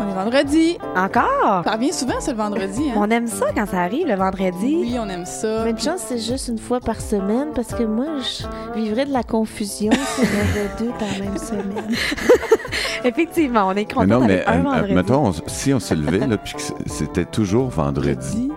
On est vendredi. Encore? Ça revient souvent, c'est le vendredi. Hein? On aime ça quand ça arrive le vendredi. Oui, on aime ça. Mais une chance, c'est juste une fois par semaine parce que moi, je vivrais de la confusion si j'en avais deux par la même semaine. Effectivement, on est Mais content non, mais un euh, vendredi. mettons, on- si on se levait, là, puis que c'était toujours vendredi.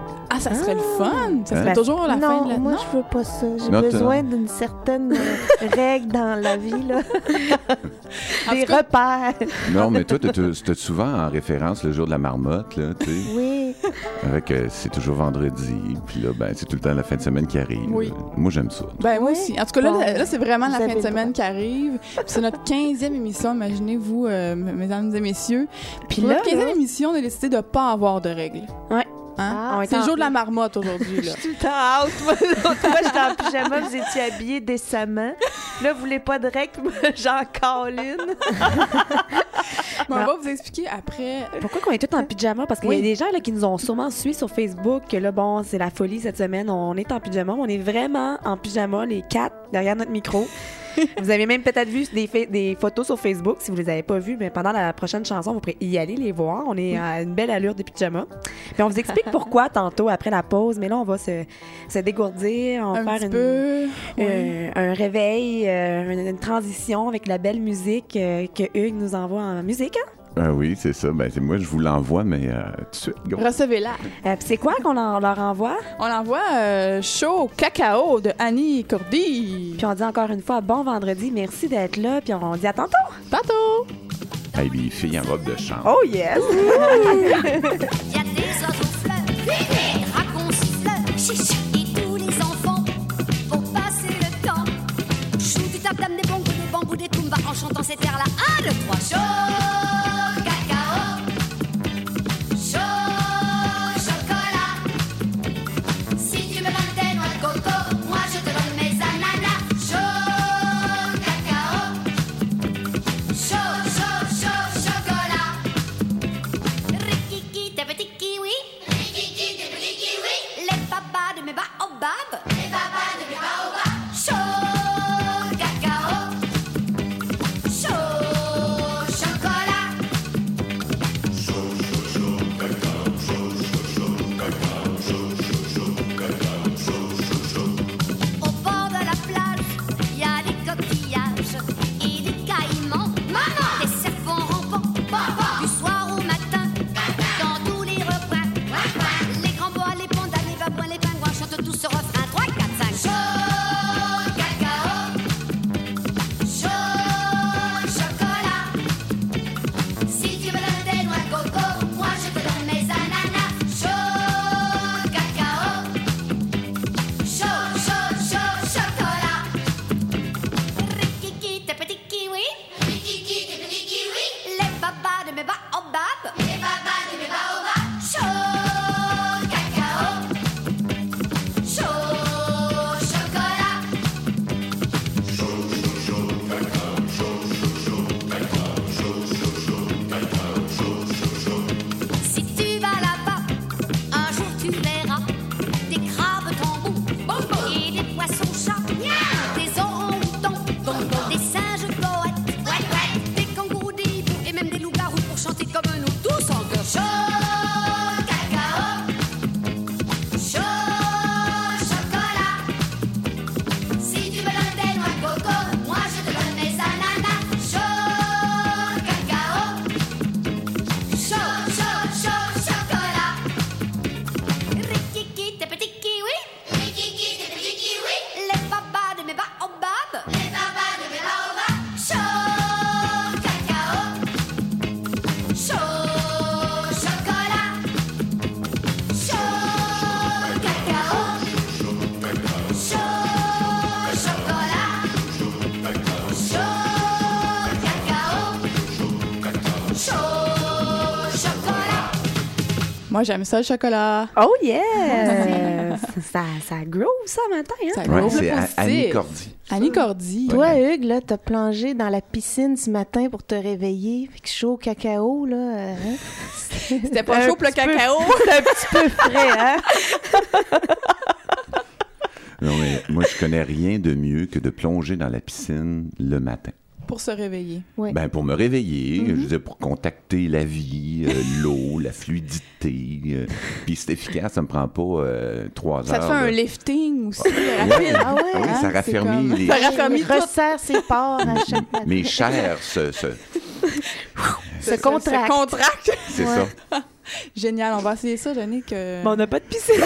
Ah, ça serait le fun. Ça Hein? serait toujours la fin non, de la moi, non? je veux pas ça. J'ai besoin d'une certaine euh, règle dans la vie, là. Des repères. Non, mais toi, t'as souvent en référence le jour de la marmotte, là, tu sais? Oui. Avec, euh, c'est toujours vendredi, puis là, ben, c'est tout le temps la fin de semaine qui arrive. Oui. Moi, j'aime ça. Ben moi Oui. aussi. En tout cas, là, Bon, là c'est vraiment la fin de semaine qui arrive. Puis C'est notre 15e émission, imaginez-vous, euh, mesdames et messieurs. Puis là, là, 15e là- émission, on a décidé de pas avoir de règles. Ouais. Hein? Ah, on est c'est le jour de la marmotte aujourd'hui. là. tout le temps out. Moi, j'étais en pyjama, vous étiez habillés décemment. Là, vous voulez pas de règles, moi, j'en une. Mais on va vous expliquer après. Pourquoi qu'on est tous en pyjama? Parce qu'il Oui. y a des gens là, qui nous ont sûrement suivis sur Facebook que là, bon, c'est la folie cette semaine. On est en pyjama. On est vraiment en pyjama, les quatre, derrière notre micro. Vous avez même peut-être vu des, des photos sur Facebook. Si vous les avez pas vues, mais pendant la prochaine chanson, vous pourrez y aller les voir. On est à une belle allure de pyjama. Puis on vous explique pourquoi tantôt, après la pause. Mais là, on va se, se dégourdir. On va Un faire petit une, peu. Oui. euh, un réveil, euh, une, une transition avec la belle musique euh, que Hugues nous envoie en musique. hein? Ah oui, c'est ça. Ben, c'est moi, je vous l'envoie, mais euh, tout de suite, go. Recevez-la. Euh, puis c'est quoi qu'on en- leur envoie? On envoie euh, Chaud Cacao de Annie Cordy. Puis on dit encore une fois bon vendredi, merci d'être là, puis on dit à tantôt. Tantôt. Hey, les filles en robe de chambre. Oh yes! Il y a des oiseaux fleurs, des et tous les enfants vont passer le temps. Chou dame des bongos, des bambous, des tumbas en chantant cet air-là. Un, deux, trois, chaud, Moi, j'aime ça, le chocolat. Oh yes! ça, ça groove ça matin, hein? Ça groove c'est. Annie Cordy. Annie Cordy. Toi, Hugues, là, t'as plongé dans la piscine ce matin pour te réveiller. Fait que chaud cacao, là. euh, hein? C'était pas chaud pour le cacao? C'est un petit peu frais, hein? Non, mais moi, je connais rien de mieux que de plonger dans la piscine le matin. Pour se réveiller. Ouais. Ben, pour me réveiller, Mhm. je veux dire, pour contacter la vie, euh, l'eau, la fluidité. euh, Puis c'est efficace, ça me prend pas euh, trois Ça heures. te fait un lifting aussi. Rapide. Ah ouais, Ah oui, hein, ça raffermit comme- les, Ça raffermit resserre ses pores à chaque matin. mes chairs. se- se- Se contracte. Se contracte. C'est Ouais. ça. Génial, on va essayer ça, Jannick. Mais on n'a pas de piscine.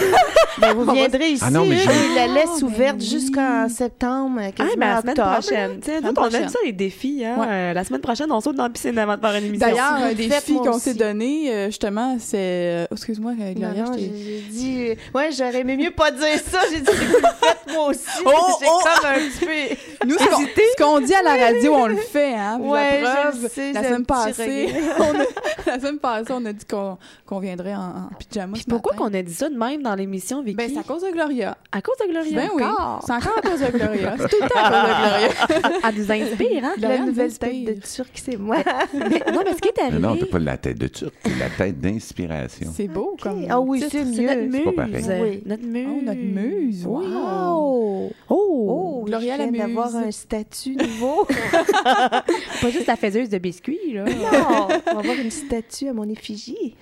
Ben, vous viendrez ici, Ah non, mais eux, j'ai- ils la laissent Ah, ouverte ben jusqu'en septembre, Ah, mais la semaine octobre. prochaine. Tu sais, nous, on aime ça, les défis. Hein? Ouais. Euh, la semaine prochaine, on saute dans la piscine avant de faire une émission. D'ailleurs, un moi qu'on s'est donné, euh, justement, c'est. euh, excuse-moi, Gloria, non, je j'ai dit... euh, Ouais, j'aurais aimé mieux pas dire ça. J'ai dit, vous le faites, moi aussi. Oh, j'ai oh. comme un petit peu... Nous, ce qu'on- ce qu'on dit à la radio, on le fait, hein. Ouais, la je semaine passée, on a, la semaine passée, on a dit qu'on qu'on viendrait en, en pyjama. Puis ce pourquoi qu'on a dit ça de même dans l'émission, Vicky? Ben, c'est à cause de Gloria. à cause de Gloria. Ben oui. C'est encore à cause de Gloria. C'est tout le temps à cause de Gloria. Elle nous inspire, hein? Gloria La nouvelle tête de Turc, c'est moi. Mais- non, mais ce qui est Mais arrivé... non, t'as pas la tête de turc, t'as la tête d'inspiration. C'est beau comme. Ah oui, c'est c'est notre mieux. muse. pas pareil. Oui. Notre muse. Oh, notre muse. Wow. Oh! Oh! Oh, Gloria la muse. d'avoir un statut nouveau. Pas juste la faiseuse de biscuits, là. non, on va avoir une statue à mon effigie.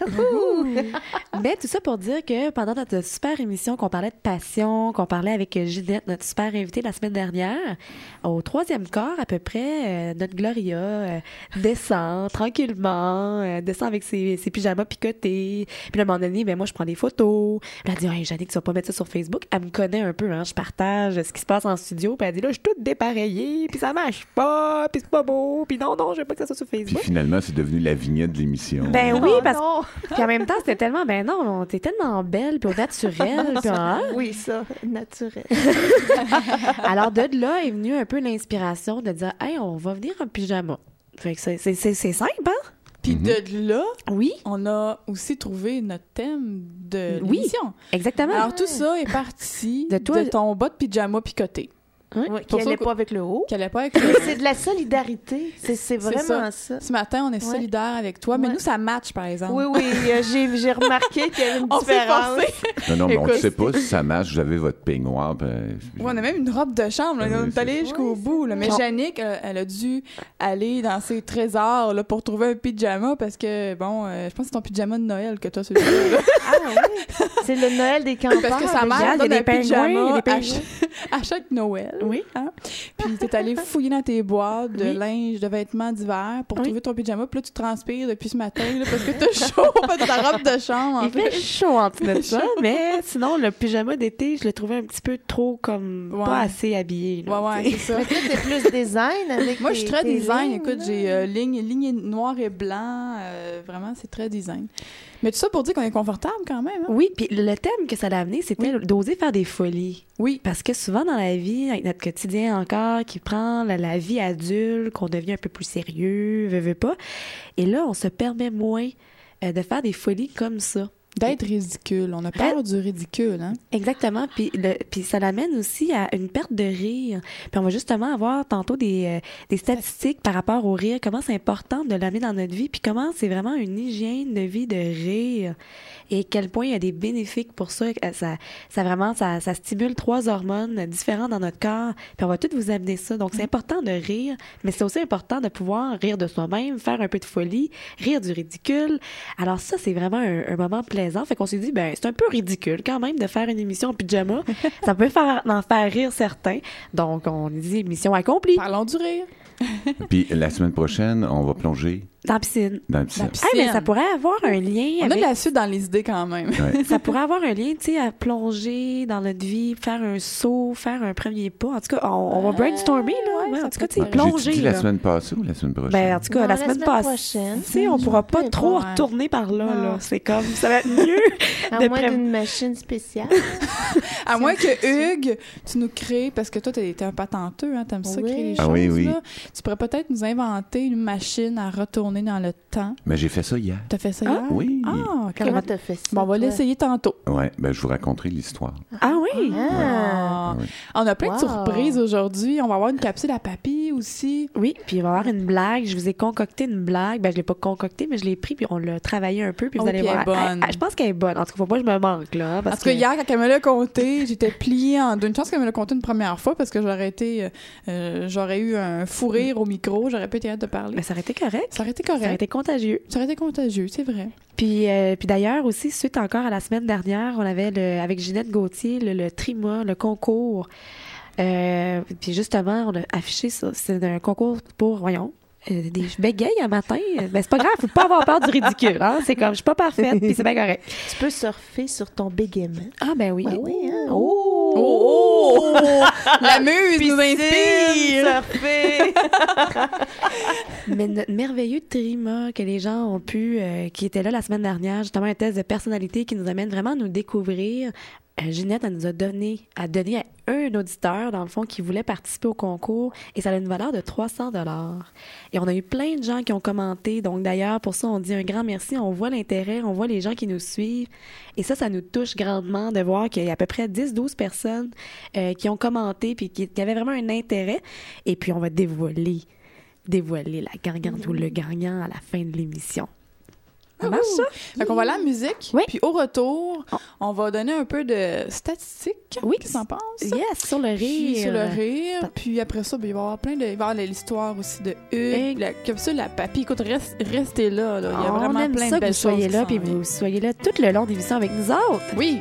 Mais tout ça pour dire que pendant notre super émission qu'on parlait de passion, qu'on parlait avec Ginette, notre super invitée la semaine dernière, au troisième quart à peu près, euh, notre Gloria euh, descend tranquillement, euh, descend avec ses, ses pyjamas picotés. Puis à un moment donné, ben moi, je prends des photos. Puis elle dit, hey, Jannick, tu vas pas mettre ça sur Facebook. Elle me connaît un peu, hein. Je partage ce qui se passe en studio. Puis elle dit, là, je suis toute dépareillée, puis ça marche pas, puis c'est pas beau, puis non, non, je veux pas que ça soit sur Puis Facebook. finalement, c'est devenu la vignette de l'émission. Ben oui, Oh parce non. Puis en même temps, c'était tellement, ben non, t'es tellement belle, puis au naturel, puis hein? Oui, ça, naturel. Alors de là est venue un peu l'inspiration de dire, hey, on va venir en pyjama. Fait que c'est, c'est, c'est, c'est simple, hein? Puis Mhm. de là, Oui, on a aussi trouvé notre thème de Oui. l'émission. exactement. Alors tout ça est parti De de, toi- ton bas de pyjama picoté. Oui, qui Pour ça allait que- pas avec le haut. Qui allait pas avec le- Mais c'est de la solidarité. C'est vraiment ça. Ce matin, on est Ouais. solidaires avec toi, mais Ouais. nous, ça match, par exemple. Oui, oui, euh, j'ai j'ai remarqué qu'il y avait une On différence. Non, non, mais on ne sait pas si ça marche. Vous avez votre peignoir. ben, Ouais, on a même une robe de chambre. là. Ah on est allé jusqu'au Ouais, bout. là. Mais. Jannick, euh, elle a dû aller dans ses trésors là, pour trouver un pyjama parce que, bon, euh, je pense que c'est ton pyjama de Noël que toi, celui-là. là. Ah oui, c'est le Noël des campagnes. Parce que sa mère Regarde, il y a donne des un pyjama à chaque Noël. Oui. hein? Puis t'es allé fouiller dans tes boîtes de Oui. linge, de vêtements d'hiver pour Oui. trouver ton pyjama. Puis là, tu transpires depuis ce matin là, parce que t'as chaud, pas de ta robe de chambre. en Il fait fait. chaud en dessous de ça, mais sinon, le pyjama d'été, je l'ai trouvé un petit peu trop comme Ouais. pas assez habillé. là, Ouais, ouais, c'est ça. T'es plus design avec Moi, je suis très design. lignes, Écoute, j'ai euh, ligne, ligne noir et blanc. euh, vraiment, c'est très design. Mais tout ça pour dire qu'on est confortable quand même. hein? Oui, puis le thème que ça l'a amené, c'était d'oser faire des folies. Oui. Parce que souvent dans la vie, avec notre quotidien encore, qui prend la, la vie adulte, qu'on devient un peu plus sérieux, veut, veut pas. Et là, on se permet moins euh, de faire des folies comme ça. D'être ridicule. On a peur du ridicule. Hein? Exactement. Puis, le, puis ça l'amène aussi à une perte de rire. Puis on va justement avoir tantôt des, euh, des statistiques par rapport au rire, comment c'est important de l'amener dans notre vie, puis comment c'est vraiment une hygiène de vie de rire et quel point il y a des bénéfiques pour ça. Euh, Ça, ça vraiment, ça, ça stimule trois hormones différentes dans notre corps. Puis on va tout vous amener ça. Donc c'est important de rire, mais c'est aussi important de pouvoir rire de soi-même, faire un peu de folie, rire du ridicule. Alors ça, c'est vraiment un, un moment plaisant. Fait qu'on s'est dit, ben c'est un peu ridicule quand même de faire une émission en pyjama. ça peut faire, en faire rire certains. Donc on dit mission accomplie Parlons du rire. Puis la semaine prochaine, on va plonger dans la piscine. dans. La piscine. Hey, mais ça pourrait avoir un lien On a de la suite dans les idées quand même. Ouais. ça pourrait avoir un lien, tu sais, à plonger dans notre vie, faire un saut, faire un premier pas. En tout cas, on, on va brainstormer, là. ouais, Ouais, ça en tout cas, tu sais, plonger. La là. semaine passée ou la semaine prochaine? Ben, en tout cas, Non, la, la semaine, semaine passée. prochaine. Tu sais, on pourra pas trop retourner par là, Non. là. C'est comme, ça va être mieux. À de moins d'une machine spéciale. À moins que Hugues, tu nous crées, parce que toi, t'es un patenteux, hein, t'aimes ça créer les Ah choses. oui, oui. là. Tu pourrais peut-être nous inventer une machine à retourner dans le temps. Mais j'ai fait ça hier. T'as fait ça Ah, hier? Oui. Ah, Comment t'as fait ça? Bon, on va l'essayer tantôt. Ouais, ben je vous raconterai l'histoire. Ah oui? Ah. On a plein Wow. de surprises aujourd'hui. On va avoir une capsule à papy aussi. Oui, puis il va y avoir une blague. Je vous ai concocté une blague. Ben, je l'ai pas concoctée, mais je l'ai pris, puis on l'a travaillé un peu, puis vous Oh, allez puis elle voir. est bonne. Ah, ah, je pense qu'elle est bonne. En tout cas, faut pas que je me manque, là. Parce que- hier, quand elle me l'a compté, j'étais pliée en deux. Une chance qu'elle me l'a compté une première fois parce que j'aurais été, euh, euh, j'aurais eu un fou rire au micro, j'aurais pas été hâte de parler. Mais ça aurait été correct. Ça aurait été Ça aurait correct. été contagieux. Ça aurait été contagieux, c'est vrai. Puis, euh, puis d'ailleurs aussi, suite encore à la semaine dernière, on avait le, avec Ginette Gauthier le, le Trima, le concours. Euh, puis justement, on a affiché ça. C'est un concours pour, voyons, euh, des je bégaye un matin. Ben, c'est pas grave, faut pas avoir peur du ridicule. Hein? C'est comme, je suis pas parfaite, puis c'est bien correct. Tu peux surfer sur ton bégaiement. Ah ben oui. Ah oui, hein? Oh! Oh! La muse nous inspire! Surfer! Mais notre merveilleux Trima que les gens ont pu, euh, qui était là la semaine dernière, justement un test de personnalité qui nous amène vraiment à nous découvrir. Euh, Ginette, elle nous a donné, a donné à un auditeur, dans le fond, qui voulait participer au concours et ça a une valeur de 300 dollars. Et on a eu plein de gens qui ont commenté. Donc, d'ailleurs, pour ça, on dit un grand merci. On voit l'intérêt, on voit les gens qui nous suivent. Et ça, ça nous touche grandement de voir qu'il y a à peu près 10-12 personnes euh, qui ont commenté puis qui, avaient vraiment un intérêt. Et puis, on va dévoiler dévoiler la gagnante ou le gagnant à la fin de l'émission. Ça marche, ça? Fait qu'on va aller à la musique. Oui. Puis au retour, Oh. on va donner un peu de statistiques. Oui. Qu'est-ce que t'en penses? Yes, sur le Puis rire. sur le rire. Pas- Puis après ça, ben, il va y avoir plein de. Il va y avoir l'histoire aussi de Hugues. La capsule à papy. Écoute, reste, restez là, là. Il y a on vraiment aime plein ça de que belles vous soyez choses là, puis vous soyez là tout le long d'émission avec nous autres. Oui.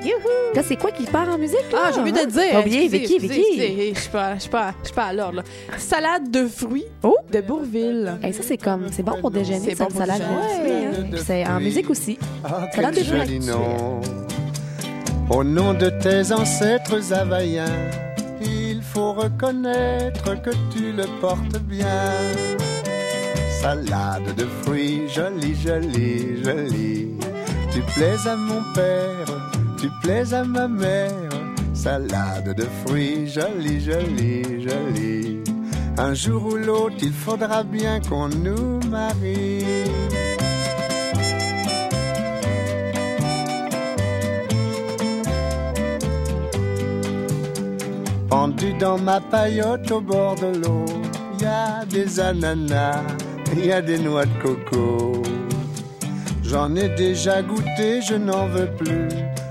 Là, c'est quoi qui part en musique? là? Ah, j'ai oublié de Hein? te dire. Oublié, Vicky, Vicky. Je suis pas, pas, je suis pas à l'ordre, là. Salade de fruits Oh! de Bourville. Hey, ça, c'est comme, c'est bon pour déjeuner, C'est bon pour salade de fruits, en musique aussi. Ah, quel joli nom. Au nom de tes ancêtres havaïens, il faut reconnaître que tu le portes bien. Salade de fruits, jolie, jolie, jolie. Tu plais à mon père, tu plais à ma mère. Salade de fruits, jolie, jolie, jolie. Un jour ou l'autre, il faudra bien qu'on nous marie. Pendu dans ma paillote au bord de l'eau, y a des ananas, y a des noix de coco. J'en ai déjà goûté, je n'en veux plus.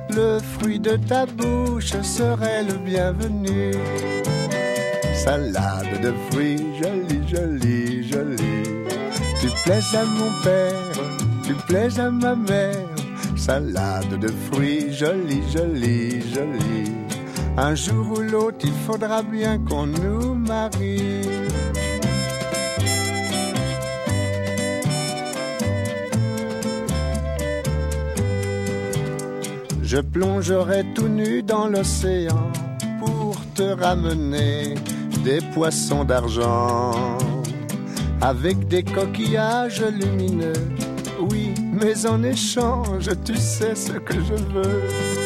Le fruit de ta bouche serait le bienvenu. Salade de fruits, jolie, jolie, jolie. Tu plais à mon père, tu plais à ma mère. Salade de fruits, jolie, jolie, jolie. Un jour ou l'autre, il faudra bien qu'on nous marie. Je plongerai tout nu dans l'océan pour te ramener des poissons d'argent avec des coquillages lumineux. Oui, mais en échange, tu sais ce que je veux.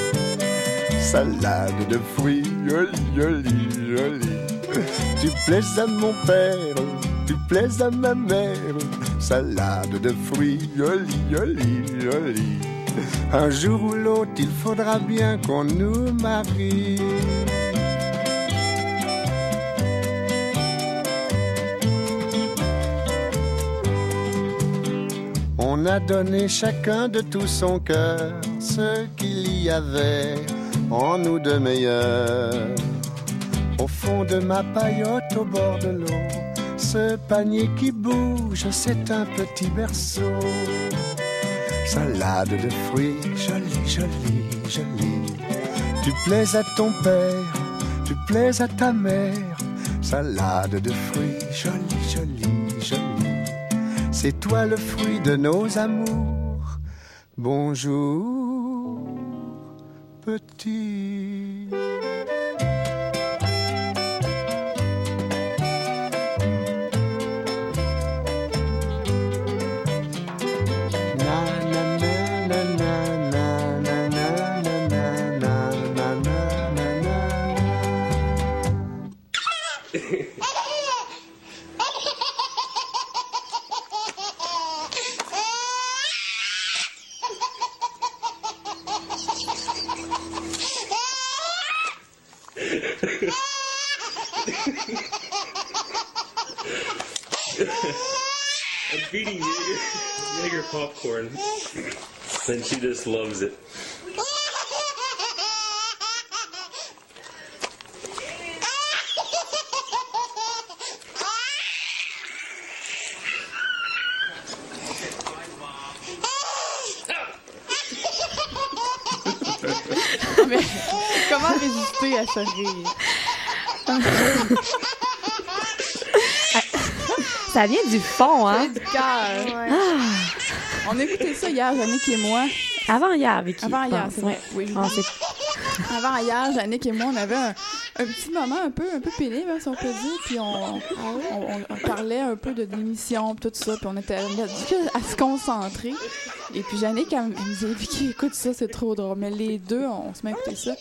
Salade de fruits, joli, joli, joli. Tu plais à mon père, tu plais à ma mère. Salade de fruits, joli, joli, joli. Un jour ou l'autre, il faudra bien qu'on nous marie. On a donné chacun de tout son cœur ce qu'il y avait en nous de meilleur. Au fond de ma paillote au bord de l'eau, ce panier qui bouge, c'est un petit berceau. Salade de fruits, jolie, jolie, jolie. Tu plais à ton père, tu plais à ta mère. Salade de fruits, jolie, jolie, jolie. C'est toi le fruit de nos amours. Bonjour, petit. Ça vient du fond, hein? Du cœur. On a écouté ça hier, Yannick et moi. Avant hier, Vicky. Avant hier, pense, c'est ouais. vrai. Oui, Ah, c'est- Avant hier, Yannick et moi, on avait un, un petit moment un peu, un peu pénible, hein, si on peut dire. Puis on, on, on- on parlait un peu de l'émission, tout ça. Puis on était à se concentrer. Et puis Yannick, elle, elle me disait, Vicky, écoute ça, c'est trop drôle. Mais les deux, on se met à écouter ça.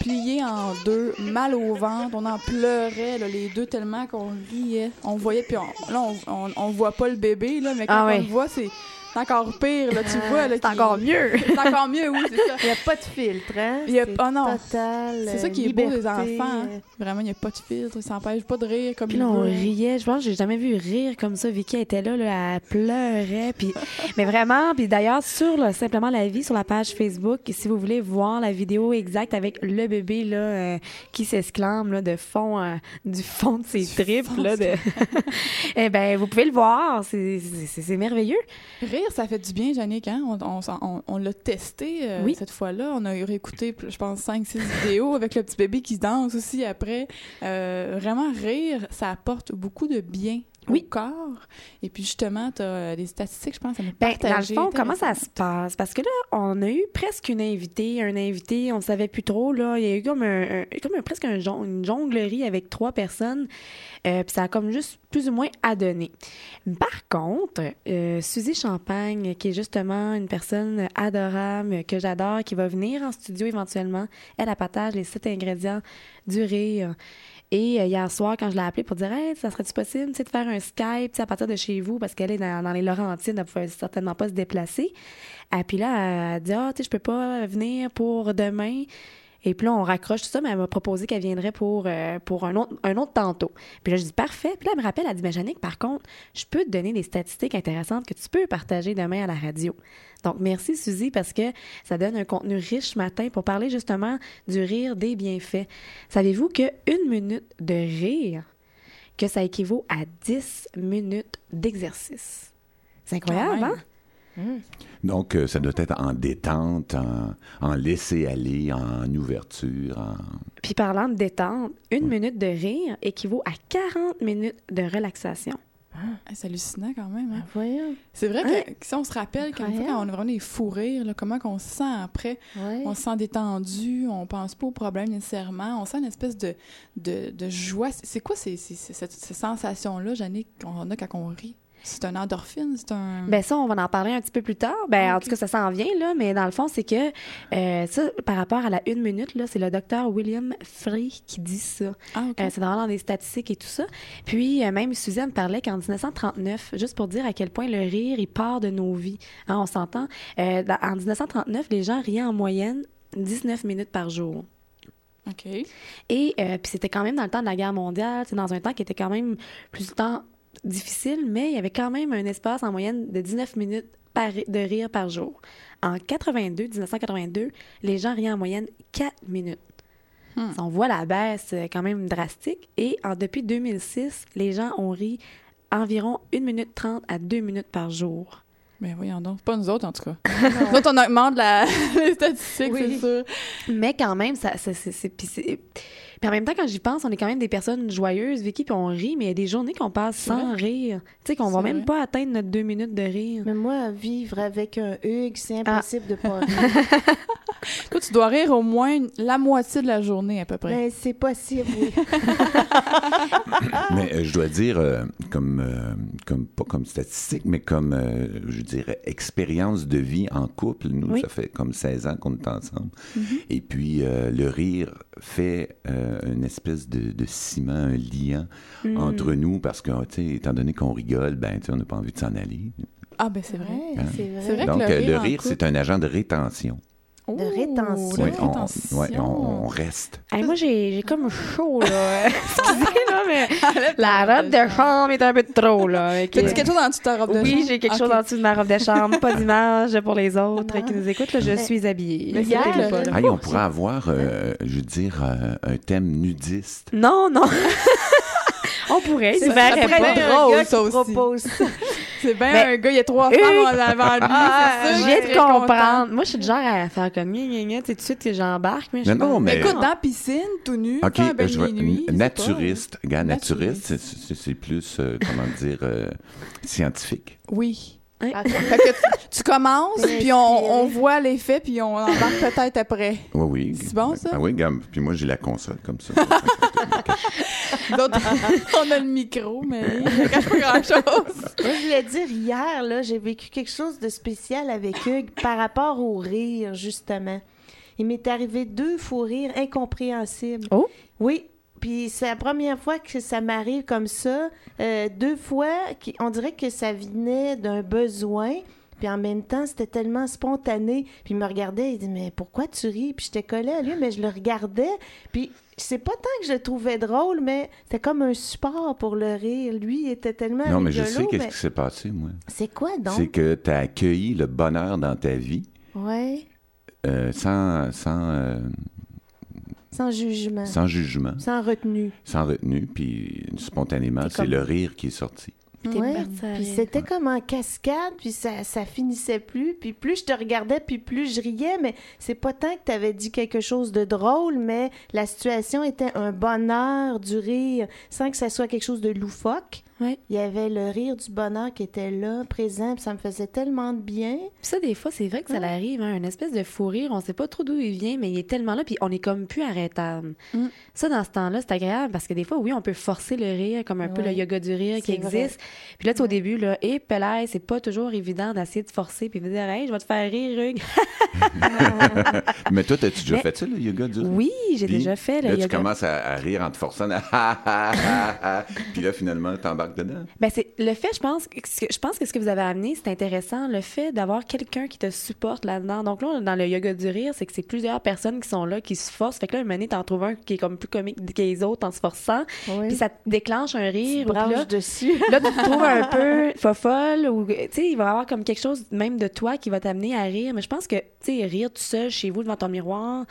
Pliés en deux, mal au ventre, on en pleurait, là, les deux, tellement qu'on riait. On voyait, puis on- là, on, on, on voit pas le bébé, là, mais quand Ah on ouais. le voit, c'est c'est encore pire, là, tu vois. là, C'est encore mieux. C'est encore mieux, oui, c'est ça. Il n'y a pas de filtre, hein? Il y a- C'est oh non. C'est ça euh, qui est beau des enfants. hein. euh, Vraiment, il n'y a pas de filtre. Ça n'empêche pas de rire comme Puis il là, on veut. riait. Je pense que j'ai jamais vu rire comme ça. Vicky était là, là elle pleurait. Puis, mais vraiment, puis d'ailleurs, sur là, Simplement la vie, sur la page Facebook, si vous voulez voir la vidéo exacte avec le bébé là, euh, qui s'exclame là, de fond, euh, du fond de ses tripes, là, de eh ben, vous pouvez le voir. C'est merveilleux. Rire, ça fait du bien, Yannick. Hein? On, on, s'en- on- on l'a testé euh, Oui. cette fois-là. On a réécouté, je pense, 5-6 vidéos avec le petit bébé qui danse aussi après. Euh, vraiment, rire, ça apporte beaucoup de bien Oui. au corps. Et puis, justement, tu as des statistiques, je pense, à nous Ben, dans le partager. fond, comment ça se passe? Parce que là, on a eu presque une invitée, un invité, on savait plus trop, là. Il y a eu comme, un, un- comme un- presque un une jonglerie avec trois personnes. Euh, Puis ça a comme juste plus ou moins à donner. Par contre, euh, Suzy Champagne, qui est justement une personne adorable, que j'adore, qui va venir en studio éventuellement, elle, elle partage les sept ingrédients du rire. Et euh, hier soir, quand je l'ai appelée pour dire, hey, ça serait-tu possible de faire un Skype à partir de chez vous, parce qu'elle est dans, les Laurentides, elle ne pouvait certainement pas se déplacer. Et puis là, elle a dit, ah, tu sais, je peux pas venir pour demain. Et puis là, on raccroche tout ça, mais elle m'a proposé qu'elle viendrait pour, euh, pour un, autre, un autre tantôt. Puis là, je dis parfait. Puis là, elle me rappelle, elle dit, mais Jannick, par contre, je peux te donner des statistiques intéressantes que tu peux partager demain à la radio. Donc, merci Suzy parce que ça donne un contenu riche ce matin pour parler justement du rire des bienfaits. Savez-vous que une minute de rire, que ça équivaut à 10 minutes d'exercice? C'est incroyable, hein? Même. Donc, euh, ça doit être en détente, en, en laisser-aller, en ouverture. En... Puis parlant de détente, une minute de rire équivaut à 40 minutes de relaxation. Ah, C'est hallucinant quand même. hein. Voyons. C'est vrai Hein? que si on se rappelle qu'une fois, Incroyable. quand on a vraiment des fous rires, là, comment qu'on se sent après, Ouais. on se sent détendu, on pense pas aux problèmes nécessairement, on sent une espèce de, de, de joie. C'est quoi ces, ces, ces, cette- ces sensations-là, Jannick, qu'on a quand on rit? C'est un endorphine, c'est un... Ben ça, on va en parler un petit peu plus tard. Ben, Ah, en tout cas, ça s'en vient, là, mais dans le fond, c'est que euh, ça, par rapport à la une minute, là, c'est le docteur William Free qui dit ça. ah, OK. Euh, c'est dans des statistiques et tout ça. Puis, euh, même Suzanne parlait qu'en 1939, juste pour dire à quel point le rire, il part de nos vies. Hein, on s'entend? En 1939, les gens riaient en moyenne 19 minutes par jour. OK. Et euh, puis c'était quand même dans le temps de la guerre mondiale, c'est dans un temps qui était quand même plus temps difficile, mais il y avait quand même un espace en moyenne de 19 minutes par- de rire par jour. En 82, 1982, les gens riaient en moyenne 4 minutes. Hmm. On voit la baisse euh, quand même drastique. Et en, depuis 2006, les gens ont ri environ 1 minute 30 à 2 minutes par jour. Ben voyons donc. Pas nous autres, en tout cas. nous autres, on augmente la... les statistiques, Oui. c'est sûr. Mais quand même, ça, c'est- puis en même temps, quand j'y pense, on est quand même des personnes joyeuses, Vicky, puis on rit, mais il y a des journées qu'on passe sans rire. Tu sais, qu'on va même pas atteindre notre deux minutes de rire. Mais moi, vivre avec un Hugues, c'est Ah. impossible de pas rire. Toi, tu dois rire au moins la moitié de la journée, à peu près. Mais c'est possible, oui. Mais euh, je dois dire, euh, comme, euh, comme, pas comme statistique, mais comme, euh, je dirais, expérience de vie en couple. Nous, Oui. ça fait comme 16 ans qu'on est ensemble. Et puis, euh, le rire fait euh, une espèce de, de ciment, un lien Mm. entre nous parce que, tu sais, étant donné qu'on rigole, ben, tu sais, on n'a pas envie de s'en aller. Ah, ben c'est vrai. Hein? c'est vrai. C'est vrai que Donc, le euh, rire c'est un agent de rétention. De rétention. Oui, on, ouais, on, on reste. Hey, moi, j'ai j'ai comme chaud, là. Excusez, là, mais la robe de chambre est un peu trop, là. avec- T'as-tu quelque chose en dessous de ta robe de Oui, chambre? j'ai quelque Ok. chose en dessous de ma robe de chambre. Pas d'image pour les autres qui nous écoutent. Là, je suis habillée. Mais Hier, là, Hey, on pourrait avoir, euh, je veux dire, euh, un thème nudiste. Non, non. on pourrait. C'est pas. être un drôle, ça aussi. propose. C'est bien Mais- un gars, il y a trois Hugues- femmes en avant lui, Ah, c'est je viens de content. comprendre. Moi, je suis du genre à faire comme gna gna gna, tu sais, tout de suite que j'embarque. Mais je Mais suis non, mais- Écoute, dans la piscine, tout nu, OK, faire bain je sais naturiste. Gars, naturiste, Naturiste. c'est- plus, euh, comment dire, euh, scientifique. Oui. Ah, Fait que tu, tu commences, puis on, on voit l'effet, puis on embarque peut-être après. Oui, oui. C'est bon, ça? Ah oui, gars, puis moi, j'ai la console comme ça. D'autres, on a le micro, mais il cache pas grand-chose. Moi, je voulais dire, hier, là, j'ai vécu quelque chose de spécial avec Hugues par rapport au rire, justement. Il m'est arrivé deux faux rires incompréhensibles. Oh. Oui. Puis c'est la première fois que ça m'arrive comme ça. Euh, deux fois, qui- on dirait que ça venait d'un besoin. Puis en même temps, c'était tellement spontané. Puis il me regardait, il dit Mais pourquoi tu ris Puis j'étais collée à lui, mais je le regardais. Puis c'est pas tant que je le trouvais drôle, mais c'était comme un support pour le rire. Lui, il était tellement. non, mais je sais qu'est-ce mais qui s'est passé, moi. C'est quoi donc? C'est que tu as accueilli le bonheur dans ta vie Ouais. euh, sans, sans, euh, Sans jugement. sans jugement, Sans retenue. sans retenue, puis spontanément, C'est c'est comme- le rire qui est sorti. T'es Ouais. Puis c'était comme en cascade, puis ça, ça finissait plus. Puis plus je te regardais, puis plus je riais. Mais c'est pas tant que tu avais dit quelque chose de drôle, mais la situation était un bonheur du rire, sans que ça soit quelque chose de loufoque. Ouais. Il y avait le rire du bonheur qui était là, présent, puis ça me faisait tellement de bien. Puis ça, des fois, c'est vrai que ça l'arrive, hein, une espèce de fou rire. On sait pas trop d'où il vient, mais il est tellement là, puis on est comme plus arrêtable. Mm. Ça, dans ce temps-là, c'est agréable parce que des fois, oui, on peut forcer le rire, comme un peu le yoga du rire qui vrai. existe. Puis là, tu au début, là, et Pelay, c'est pas toujours évident d'essayer de forcer, puis de dire, hey, je vais te faire rire, Hugues. Mais toi, as-tu déjà Mais- fait ça, le yoga du rire? Oui, j'ai déjà fait le là, tu commences à, à rire en te forçant. Ah, ah, ah, ah, ah. Puis là, finalement, t'embarques dedans. Ben c'est le fait, je pense, que ce que- je pense que ce que vous avez amené, c'est intéressant, le fait d'avoir quelqu'un qui te supporte là-dedans. Donc là, dans le yoga du rire, c'est que c'est plusieurs personnes qui sont là, qui se forcent. Fait que là, une année, t'en trouves un qui est comme plus comique que les autres en se forçant, Oui. puis ça te déclenche un Tu rire. Puis là, dessus. là, tu te trouves un peu fofolle ou, tu sais, il va y avoir comme quelque chose même de toi qui va t'amener à rire. Mais je pense que, tu sais, rire tout seul chez vous devant ton miroir.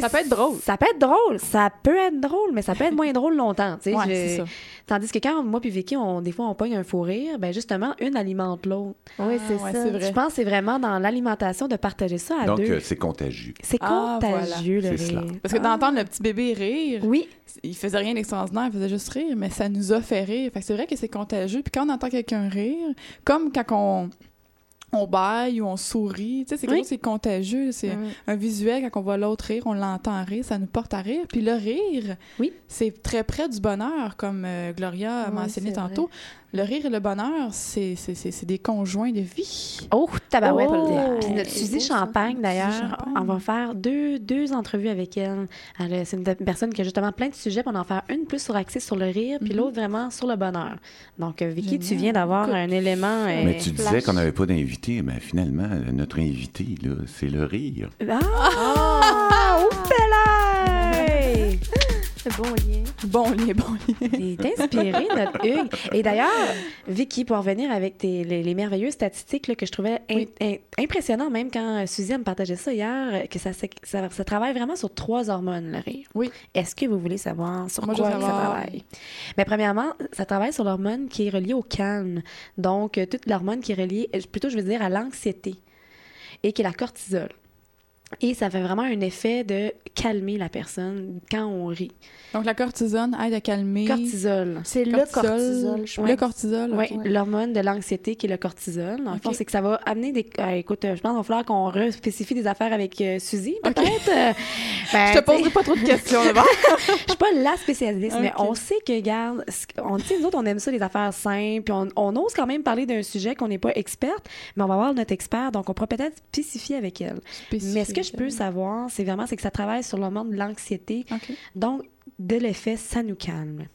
Ça peut être drôle. Ça peut être drôle. Ça peut être drôle, mais ça peut être moins drôle longtemps. tu sais. Ouais, Je- c'est ça. Tandis que quand moi puis Vicky, on, des fois, on pogne un fou rire, ben justement, une alimente l'autre. Oui, c'est Ah, ouais, ça. c'est vrai. Je pense que c'est vraiment dans l'alimentation de partager ça à Donc, deux. euh, c'est contagieux. c'est Ah, contagieux, le C'est cela. rire. Parce que d'entendre le petit bébé rire, Oui, il faisait rien d'extraordinaire, il faisait juste rire, mais ça nous a fait rire. Fait que c'est vrai que c'est contagieux. Puis quand on entend quelqu'un rire, comme quand on, on baille ou on sourit, tu sais, c'est quelque Oui. chose qui est contagieux. C'est un visuel, quand on voit l'autre rire, on l'entend rire, ça nous porte à rire. Puis le rire, Oui. c'est très près du bonheur, comme euh, Gloria a Oui, mentionné c'est tantôt. Le rire et le bonheur, c'est c'est- c'est- c'est des conjoints de vie. Oh, tabarouette. Oh! Puis notre Suzy. Champagne, d'ailleurs, Champagne. on va faire deux, deux entrevues avec elle. Elle, euh, C'est une personne qui a justement plein de sujets, puis on va en faire une plus sur axée sur le rire, puis Mhm. l'autre vraiment sur le bonheur. Donc, euh, Vicky, tu viens d'avoir Écoute, un élément... euh, Mais tu disais qu'on n'avait pas d'invité, mais finalement, notre invité, là, c'est le rire. Ah! Oupelay! C'est bon lien. Bon lien, bon lien. Il est inspiré, notre Hugues. Et d'ailleurs, Vicky, pour revenir avec tes- les, les merveilleuses statistiques là, que je trouvais in- Oui. in- impressionnantes, même quand Suzy me partageait ça hier, que ça, s'est- ça, ça travaille vraiment sur trois hormones, le rire. Oui. Est-ce que vous voulez savoir sur Moi, quoi ça travaille? Mais premièrement, ça travaille sur l'hormone qui est reliée au calme. Donc, euh, toute l'hormone qui est reliée, plutôt, je veux dire, à l'anxiété et qui est la cortisol. Et ça fait vraiment un effet de calmer la personne quand on rit. Donc la cortisone aide à calmer. Cortisol. C'est le Cortisol. je Le cortisol. Oui, ok. l'hormone de l'anxiété qui est le cortisol. Fond, Ok. c'est que ça va amener des. euh, écoute, je pense qu'il va falloir qu'on respécifie des affaires avec euh, Suzy, Ok. peut-être. Euh, ben, Je te sais, poserai pas trop de questions d'abord. Je suis pas la spécialiste, mais on sait que, regarde, on, nous autres, on aime ça, les affaires simples, puis on, on ose quand même parler d'un sujet qu'on n'est pas experte, mais on va voir notre expert, donc on pourra peut-être spécifier avec elle. Mais que je peux savoir, c'est vraiment c'est que ça travaille sur l'hormone de l'anxiété, donc de l'effet, ça nous calme.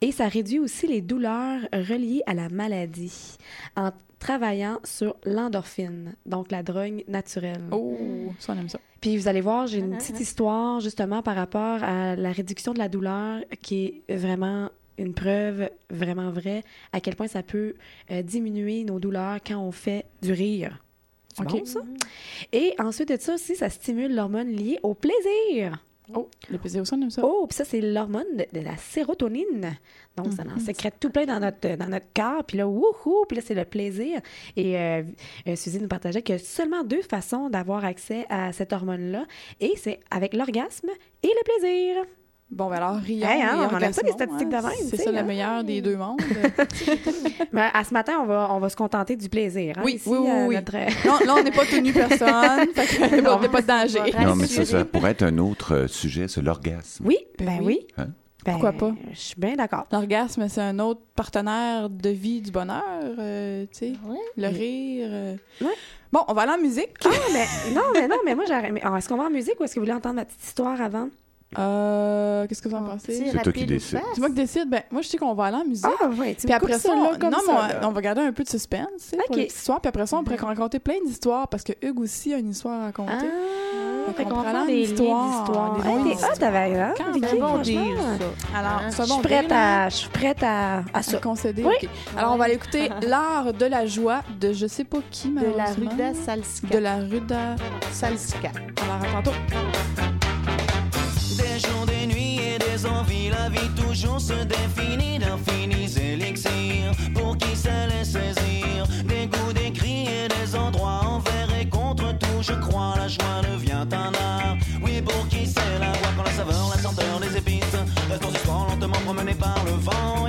Et ça réduit aussi les douleurs reliées à la maladie. En travaillant sur l'endorphine, donc la drogue naturelle. Oh, ça, on aime ça. Puis vous allez voir, j'ai une petite histoire justement par rapport à la réduction de la douleur qui est vraiment une preuve vraiment vraie à quel point ça peut euh, diminuer nos douleurs quand on fait du rire. C'est bon, ça? Et ensuite de ça aussi, ça stimule l'hormone liée au plaisir. Oh, le plaisir aussi, on aime ça. Oh, puis ça, c'est l'hormone de, de la sérotonine. Donc, ça en sécrète tout plein dans notre, dans notre corps. Puis là, wouhou! Puis là, c'est le plaisir. Et euh, euh, Suzy nous partageait qu'il y a seulement deux façons d'avoir accès à cette hormone-là. Et c'est avec l'orgasme et le plaisir. Bon, ben alors, rions Hey, hein, on aime ça, les orgasmons, statistiques de même, C'est ça, le hein. meilleur des deux mondes. Mais à ce matin, on va, on va se contenter du plaisir. hein, Oui, ici, oui, oui, à oui. notre- non, là, on n'est pas tenu personne. fait on n'est pas de danger. Non, mais ça, ça pourrait être un autre euh, sujet, c'est l'orgasme. Oui, Ben ben oui. Hein? Ben, Pourquoi pas? Je suis bien d'accord. L'orgasme, c'est un autre partenaire de vie du bonheur, euh, tu sais. Ouais. Le rire. euh. Ouais. Bon, on va aller en musique. Ah, mais non, mais non, mais moi, j'aurais. oh, Est-ce qu'on va en musique ou est-ce que vous voulez entendre ma petite histoire avant? Euh, Qu'est-ce que vous en pensez? C'est toi qui décides. C'est moi qui décide. Ben, moi, je sais qu'on va aller en musique. Ah, ouais, tu Puis après ça, on, comme non, ça, on, on va garder un peu de suspense, sais, pour Ok. les histoires. Puis après ça, on pourrait raconter plein d'histoires parce que Hugues aussi a une histoire à raconter. Ah, Fait qu'on prend des histoire, livres d'histoire. des Hey, longues t'es hot, t'avais hein, Quand même. bon deal, ça. Alors, Hein? un Je bon suis prête à, je suis prête à, à à ça. concéder. Oui. ok. Alors, on va aller écouter L'art de la joie de je sais pas qui, De la. Ruda Salska. De la Ruda Salska. Alors, à tantôt. Des jours, des nuits et des envies, la vie toujours se définit d'infinis élixirs. Pour qui sait les saisir Des goûts, des cris et des endroits envers et contre tout, je crois, la joie devient un art. Oui, pour qui c'est la voix quand la saveur, la senteur des épices suspens, lentement promené par le vent,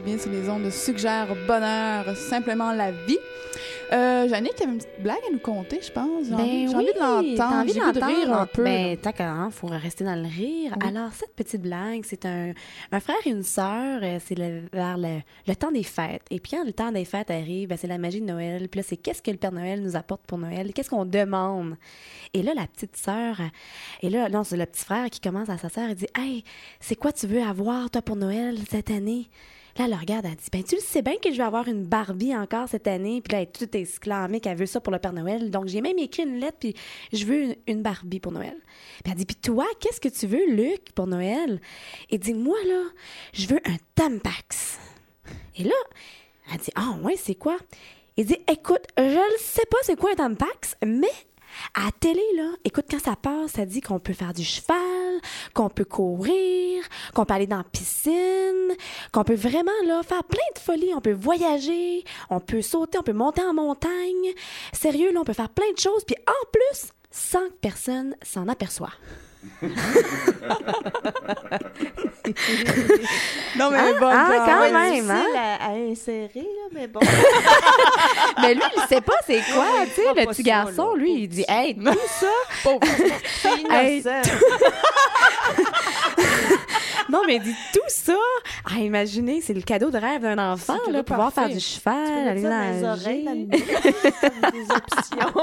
bien sur les ondes de Suggère Bonheur, simplement la vie. Euh, Jannick avait une petite blague à nous conter, je pense. J'ai envie, j'ai envie de Ben t'as l'entendre. J'ai envie de rire un peu. Ben, qu'à hein, faut rester dans le rire. Oui. Alors, cette petite blague, c'est un, un frère et une sœur. euh, c'est vers le, le temps des fêtes. Et puis, quand le temps des fêtes arrive, ben, c'est la magie de Noël. Puis là, c'est qu'est-ce que le Père Noël nous apporte pour Noël? Qu'est-ce qu'on demande? Et là, la petite sœur, euh, et là, non, c'est le petit frère qui commence à sa sœur et dit Hey, c'est quoi tu veux avoir, toi, pour Noël cette année? Là, elle le regarde, elle dit Ben, tu le sais bien que je vais avoir une Barbie encore cette année. Puis là, elle est toute exclamée qu'elle veut ça pour le Père Noël. Donc, j'ai même écrit une lettre, puis je veux une, Barbie pour Noël. Puis elle dit Puis toi, qu'est-ce que tu veux, Luc, pour Noël? Et dit Moi, là, je veux un Tampax. Et là, elle dit Ah, ouais, c'est quoi? Il dit Écoute, je ne sais pas c'est quoi un Tampax, mais à la télé, là, écoute, quand ça passe, ça dit qu'on peut faire du cheval, qu'on peut courir, qu'on peut aller dans la piscine, qu'on peut vraiment, là, faire plein de folies. On peut voyager, on peut sauter, on peut monter en montagne. Sérieux, là, on peut faire plein de choses. Puis en plus, sans que personne s'en aperçoit. Non, mais Ah, bonne ah, quand Ouais, même, hein? à, à insérer, là, mais bon. Mais lui, il sait pas c'est quoi, Ouais, tu sais, le petit ça, garçon, là, lui, il dit, hey, tout ça, C'est Hey. innocent. non, mais il dit tout ça, ah, imaginez, c'est le cadeau de rêve d'un enfant, là, pouvoir parfait. faire du cheval, aller nager. oreilles, des options.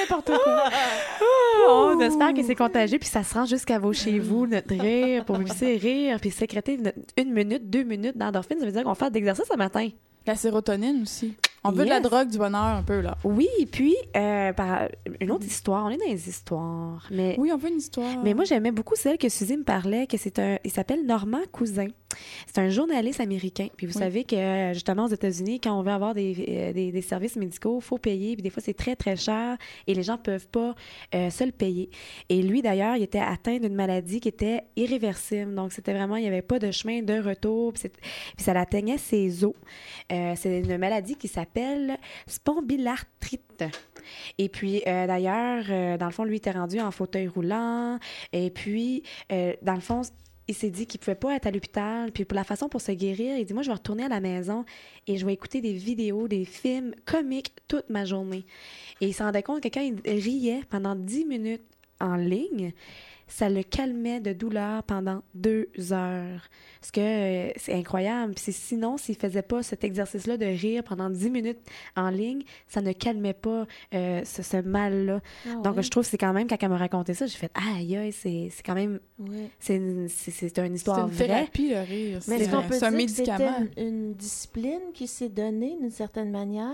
N'importe quoi. Oh, on espère que c'est contagieux, puis ça se rend jusqu'à vos chez vous, notre rire, pour vous laisser rire, puis sécréter une minute, deux minutes d'endorphine. Ça veut dire qu'on fait d'exercice ce matin. La sérotonine aussi. On veut de la drogue du bonheur un peu, là. Oui, puis, euh, par une autre histoire, on est dans les histoires, mais... Oui, on veut une histoire. Mais moi, j'aimais beaucoup celle que Suzy me parlait, que c'est un, il s'appelle Normand Cousin. C'est un journaliste américain. Puis vous Oui. savez que justement aux États-Unis, quand on veut avoir des, euh, des, des services médicaux, il faut payer. Puis des fois, c'est très très cher et les gens peuvent pas euh, se le payer. Et lui, d'ailleurs, il était atteint d'une maladie qui était irréversible. Donc c'était vraiment, il n'y avait pas de chemin de retour. Puis, puis ça l'atteignait ses os. Euh, c'est une maladie qui s'appelle spondylarthrite. Et puis, euh, d'ailleurs, euh, dans le fond, lui était rendu en fauteuil roulant. Et puis, euh, dans le fond, il s'est dit qu'il pouvait pas être à l'hôpital. Puis, pour la façon pour se guérir, il dit Moi, je vais retourner à la maison et je vais écouter des vidéos, des films comiques toute ma journée. Et il se rendait compte que quand il riait pendant 10 minutes en ligne, ça le calmait de douleur pendant deux heures. Parce que euh, c'est incroyable. Puis c'est- sinon, s'il faisait pas cet exercice-là de rire pendant 10 minutes en ligne, ça ne calmait pas euh, ce, ce mal-là. Ah Donc, je trouve que c'est quand même, quand elle m'a raconté ça, j'ai fait Aïe, aïe, c'est c'est quand même. Ouais. C'est une, une C'est histoire une vraie. thérapie, le rire. Mais C'est est-ce qu'on un- peut dire que c'était médicament. une, une discipline qui s'est donnée d'une certaine manière?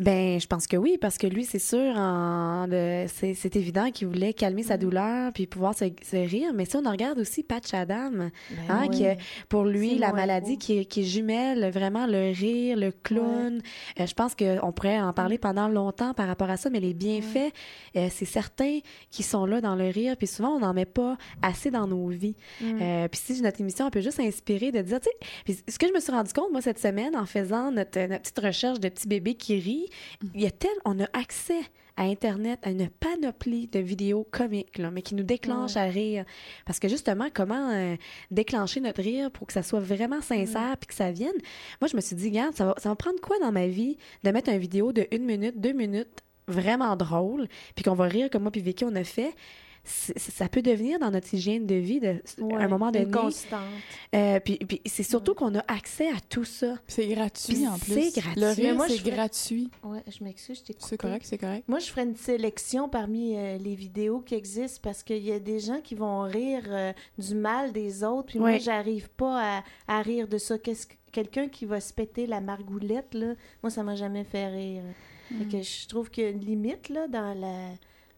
Ben, je pense que oui, parce que lui, c'est sûr, en, c'est évident qu'il voulait calmer sa douleur puis pouvoir se, se rire. Mais si on regarde aussi Patch Adam, Ben Hein, oui. que pour lui, la maladie qui, qui jumelle vraiment le rire, le clown. Euh, je pense qu'on pourrait en parler pendant longtemps par rapport à ça, mais les bienfaits, euh, c'est certains qui sont là dans le rire, puis souvent, on n'en met pas assez dans nos vies. Mm. Euh, puis si notre émission, on peut juste inspirer de dire, tu sais, ce que je me suis rendu compte, moi, cette semaine, en faisant notre, notre petite recherche de petits bébés qui rient, il y a tel, on a accès à Internet, à une panoplie de vidéos comiques, là, mais qui nous déclenchent à rire. Parce que justement, comment euh, déclencher notre rire pour que ça soit vraiment sincère puis que ça vienne? Moi, je me suis dit, regarde, ça va, ça va prendre quoi dans ma vie de mettre une vidéo de une minute, deux minutes vraiment drôle, puis qu'on va rire comme moi puis Vicky on a fait? Ça peut devenir dans notre hygiène de vie de, à Ouais, un moment donné. Une constante. Euh, puis, puis c'est surtout qu'on a accès à tout ça. C'est gratuit, Puis en plus. c'est gratuit. Le rire, moi, c'est je ferais- gratuit. Ouais, je m'excuse, je t'ai. C'est correct, c'est correct. Moi, je ferais une sélection parmi euh, les vidéos qui existent parce qu'il y a des gens qui vont rire euh, du mal des autres. Puis moi, Ouais. j'arrive pas à, à rire de ça. Qu'est-ce que- Quelqu'un qui va se péter la margoulette, là, moi, ça m'a jamais fait rire. Fait que je trouve qu'il y a une limite là, dans la.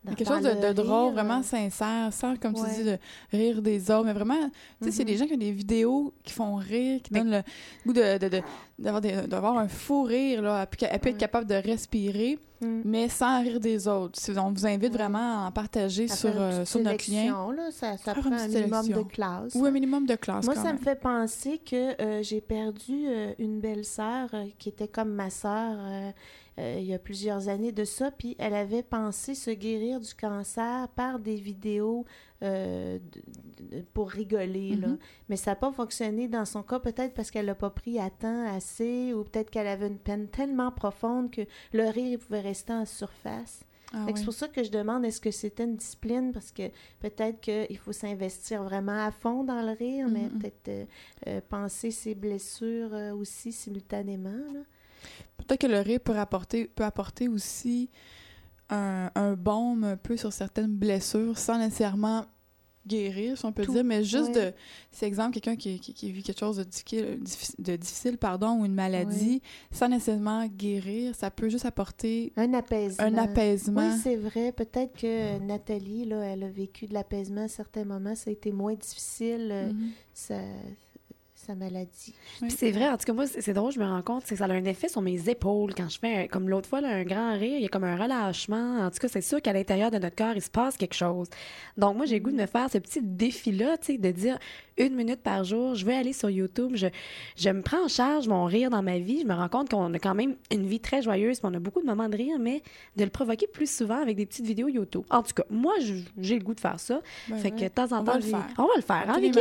Quelque chose de, le de drôle, rire, vraiment euh. sincère, sans, comme Ouais. tu dis, de rire des autres. Mais vraiment, tu sais, c'est Mhm. des gens qui ont des vidéos qui font rire, qui donnent le goût de, de- de- d'avoir, d'avoir un fou rire, là. Puis qu'elle peut être capable de respirer. Mm. mais sans rire des autres. On vous invite vraiment à en partager sur, euh, sur notre lien. là, ça, prend un minimum de classe. Ou un minimum de classe. Moi, ça même. me fait penser que euh, j'ai perdu euh, une belle-sœur euh, qui était comme ma sœur euh, il y a plusieurs années de ça, puis elle avait pensé se guérir du cancer par des vidéos euh, de- de- pour rigoler. là. Mhm. Mais ça n'a pas fonctionné dans son cas, peut-être parce qu'elle l'a pas pris à temps assez, ou peut-être qu'elle avait une peine tellement profonde que le rire pouvait rester en surface. Ah oui. C'est pour ça que je demande est-ce que c'était une discipline? Parce que peut-être qu'il faut s'investir vraiment à fond dans le rire, mais peut-être euh, euh, penser ses blessures euh, aussi simultanément. là. Peut-être que le rire peut apporter, peut apporter aussi un, un baume un peu sur certaines blessures sans nécessairement guérir, si on peut Tout, dire, mais juste ouais. de, si exemple, quelqu'un qui, qui, qui vit quelque chose de difficile, diffi- de difficile pardon, ou une maladie, sans nécessairement guérir, ça peut juste apporter Un apaisement. un apaisement. Oui, c'est vrai. Peut-être que Nathalie, là, elle a vécu de l'apaisement à certains moments. Ça a été moins difficile, euh, Mhm. sa, sa maladie. Oui. Puis c'est vrai, en tout cas, moi, c'est drôle, je me rends compte, c'est que ça a un effet sur mes épaules quand je fais, un- comme l'autre fois, là, un grand rire, il y a comme un relâchement. En tout cas, c'est sûr qu'à l'intérieur de notre corps, il se passe quelque chose. Donc, moi, j'ai le goût de me faire ce petit défi-là, tu sais, de dire une minute par jour, je vais aller sur YouTube, je, je me prends en charge mon rire dans ma vie. Je me rends compte qu'on a quand même une vie très joyeuse, puis on a beaucoup de moments de rire, mais de le provoquer plus souvent avec des petites vidéos YouTube. En tout cas, moi, j'ai le goût de faire ça. Ben fait que de temps en On temps, va le faire. on va le faire, hein, Vicky?